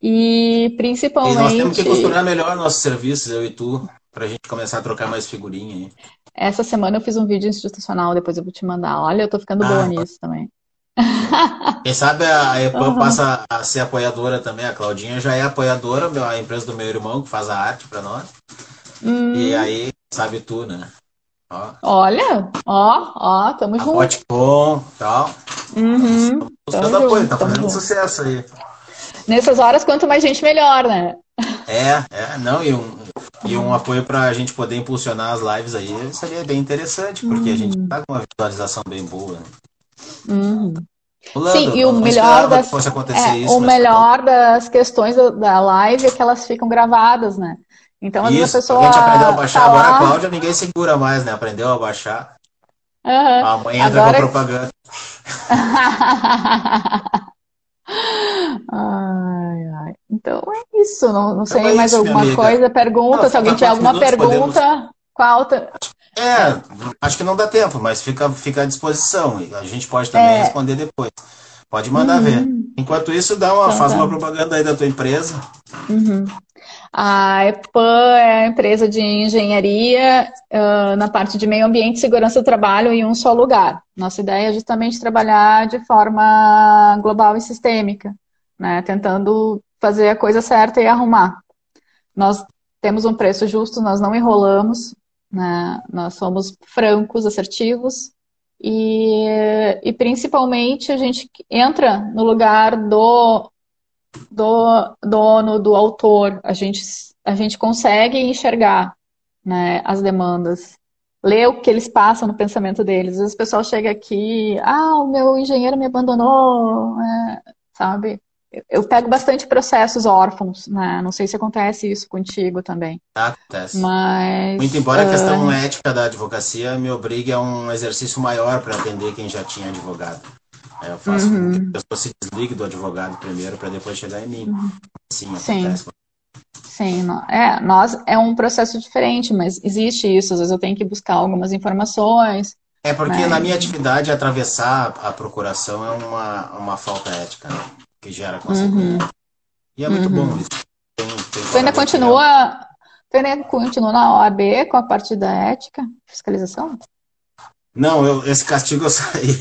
Speaker 2: E principalmente. E nós
Speaker 1: temos que costurar melhor nossos serviços, eu e tu, para a gente começar a trocar mais figurinha aí.
Speaker 2: Essa semana eu fiz um vídeo institucional, depois eu vou te mandar. Olha, eu tô ficando ah, boa nisso também.
Speaker 1: Quem sabe a EPAM uhum. passa a ser apoiadora também. A Claudinha já é apoiadora, a empresa do meu irmão, que faz a arte para nós. Hum. E aí, sabe tu, né?
Speaker 2: Ó. Olha, ó, ó, tamo a junto.
Speaker 1: Boticom, tal.
Speaker 2: Uhum.
Speaker 1: Buscando apoio, tá fazendo junto. sucesso aí.
Speaker 2: Nessas horas, quanto mais gente, melhor, né?
Speaker 1: É, é, não, e um, e um apoio para a gente poder impulsionar as lives aí seria bem interessante, porque a gente uhum. tá com uma visualização bem boa. Né?
Speaker 2: Uhum. Sim, e o melhor das, é, isso, o melhor das questões da live é que elas ficam gravadas, né? Então, às vezes a pessoa.
Speaker 1: A gente aprendeu a baixar, tá agora lá... a Cláudia ninguém segura mais, né? Aprendeu a baixar.
Speaker 2: Uhum.
Speaker 1: A mãe entra agora... com propaganda.
Speaker 2: ai, ai. Então é isso. Não, não sei então é mais isso, alguma coisa. Pergunta, não, se alguém tiver alguma pergunta, podemos... qual.
Speaker 1: É, acho que não dá tempo, mas fica, fica à disposição. A gente pode também é. responder depois. Pode mandar uhum. ver. Enquanto isso, dá uma, então, faz tá. uma propaganda aí da tua empresa.
Speaker 2: Uhum. A EPAN é a empresa de engenharia uh, na parte de meio ambiente e segurança do trabalho em um só lugar. Nossa ideia é justamente trabalhar de forma global e sistêmica, né? tentando fazer a coisa certa e arrumar. Nós temos um preço justo, nós não enrolamos, né? nós somos francos, assertivos, e, e principalmente a gente entra no lugar do do dono, do autor, a gente, a gente consegue enxergar né, as demandas, ler o que eles passam no pensamento deles. Às vezes o pessoal chega aqui, ah, o meu engenheiro me abandonou, é, sabe? Eu pego bastante processos órfãos, né? Não sei se acontece isso contigo também.
Speaker 1: Acontece.
Speaker 2: Mas.
Speaker 1: Muito embora a questão uh... ética da advocacia me obrigue a um exercício maior para atender quem já tinha advogado. Eu faço uhum. que a pessoa se desligue do advogado primeiro para depois chegar em mim. Uhum. Sim, acontece. Sim.
Speaker 2: Sim, é, nós é um processo diferente, mas existe isso. Às vezes eu tenho que buscar algumas informações.
Speaker 1: É porque né? na minha atividade atravessar a procuração é uma, uma falta ética, né? Que gera consequências. Uhum. E é muito uhum. bom isso.
Speaker 2: Tem, tem tu ainda continua, ainda continua na OAB com a parte da ética, fiscalização?
Speaker 1: Não, eu, esse castigo eu saí.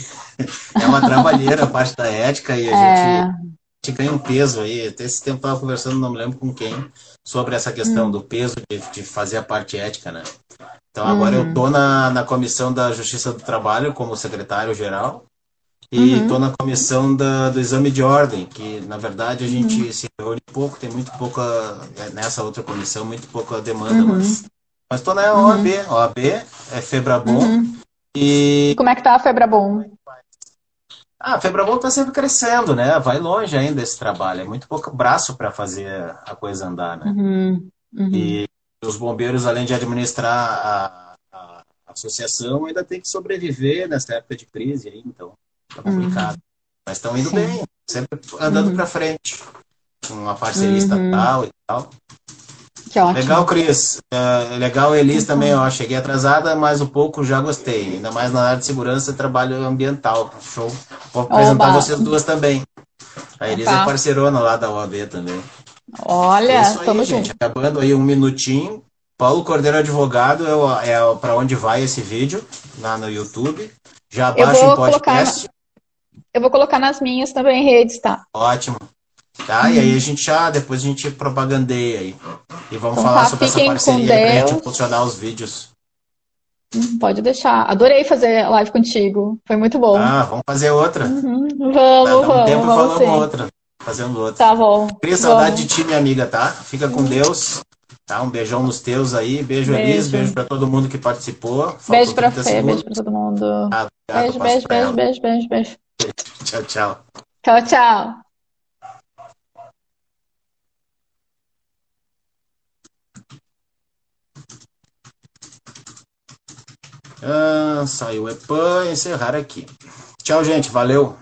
Speaker 1: é uma trabalheira a parte da ética e a é... gente, gente ganha um peso aí. Até esse tempo eu estava conversando, não me lembro com quem, sobre essa questão hum. do peso de, de, fazer a parte ética, né? Então agora hum. eu tô na, na comissão da Justiça do Trabalho como secretário-geral e estou uhum. na comissão da, do exame de ordem, que na verdade a gente uhum. se reúne pouco, tem muito pouca, é, nessa outra comissão, muito pouca demanda, uhum. mas estou na OAB, OAB é Febrabom. Uhum. E...
Speaker 2: Como é que tá a Febrabom?
Speaker 1: Ah, a Febrabom está sempre crescendo, né? Vai longe ainda esse trabalho. É muito pouco braço para fazer a coisa andar, né?
Speaker 2: Uhum, uhum.
Speaker 1: E os bombeiros, além de administrar a, a, associação, ainda tem que sobreviver nessa época de crise aí, então tá complicado. Uhum. Mas estão indo Sim. bem, sempre andando uhum. para frente. Com uma parceria uhum. estatal e tal.
Speaker 2: Que ótimo.
Speaker 1: Legal, Cris. É, legal, Elis também, ó. Cheguei atrasada, mas um pouco já gostei. Ainda mais na área de segurança e trabalho ambiental. Show. Vou apresentar Oba. vocês duas também. A Elis Opa. é parceirona lá da OAB também.
Speaker 2: Olha, é aí, tamo gente.
Speaker 1: Acabando aí um minutinho. Paulo Cordeiro Advogado é, é para onde vai esse vídeo, lá no YouTube. Já baixa o podcast.
Speaker 2: Eu vou colocar nas minhas também redes, tá?
Speaker 1: Ótimo. Tá? E aí a gente já, depois a gente propagandeia aí. E vamos então, falar tá, sobre essa parceria pra gente impulsionar os vídeos.
Speaker 2: Hum, pode deixar. Adorei fazer live contigo. Foi muito bom.
Speaker 1: Ah, vamos fazer outra.
Speaker 2: Uhum. Vamos, Dá, vamos. Um tempo vamos falando sim.
Speaker 1: outra. Fazendo outra.
Speaker 2: Tá bom.
Speaker 1: Cria saudade de ti, minha amiga, tá? Fica com Deus. Tá, um beijão nos teus aí. Beijo, beijo. Elis. Beijo para todo mundo que participou.
Speaker 2: Faltou beijo para Fê, segundos. beijo para todo mundo. Ah, beijo, beijo, beijo, beijo, beijo, beijo.
Speaker 1: Tchau, tchau.
Speaker 2: Tchau, tchau.
Speaker 1: Ah, saiu o EPAN, encerrar aqui. Tchau, gente. Valeu.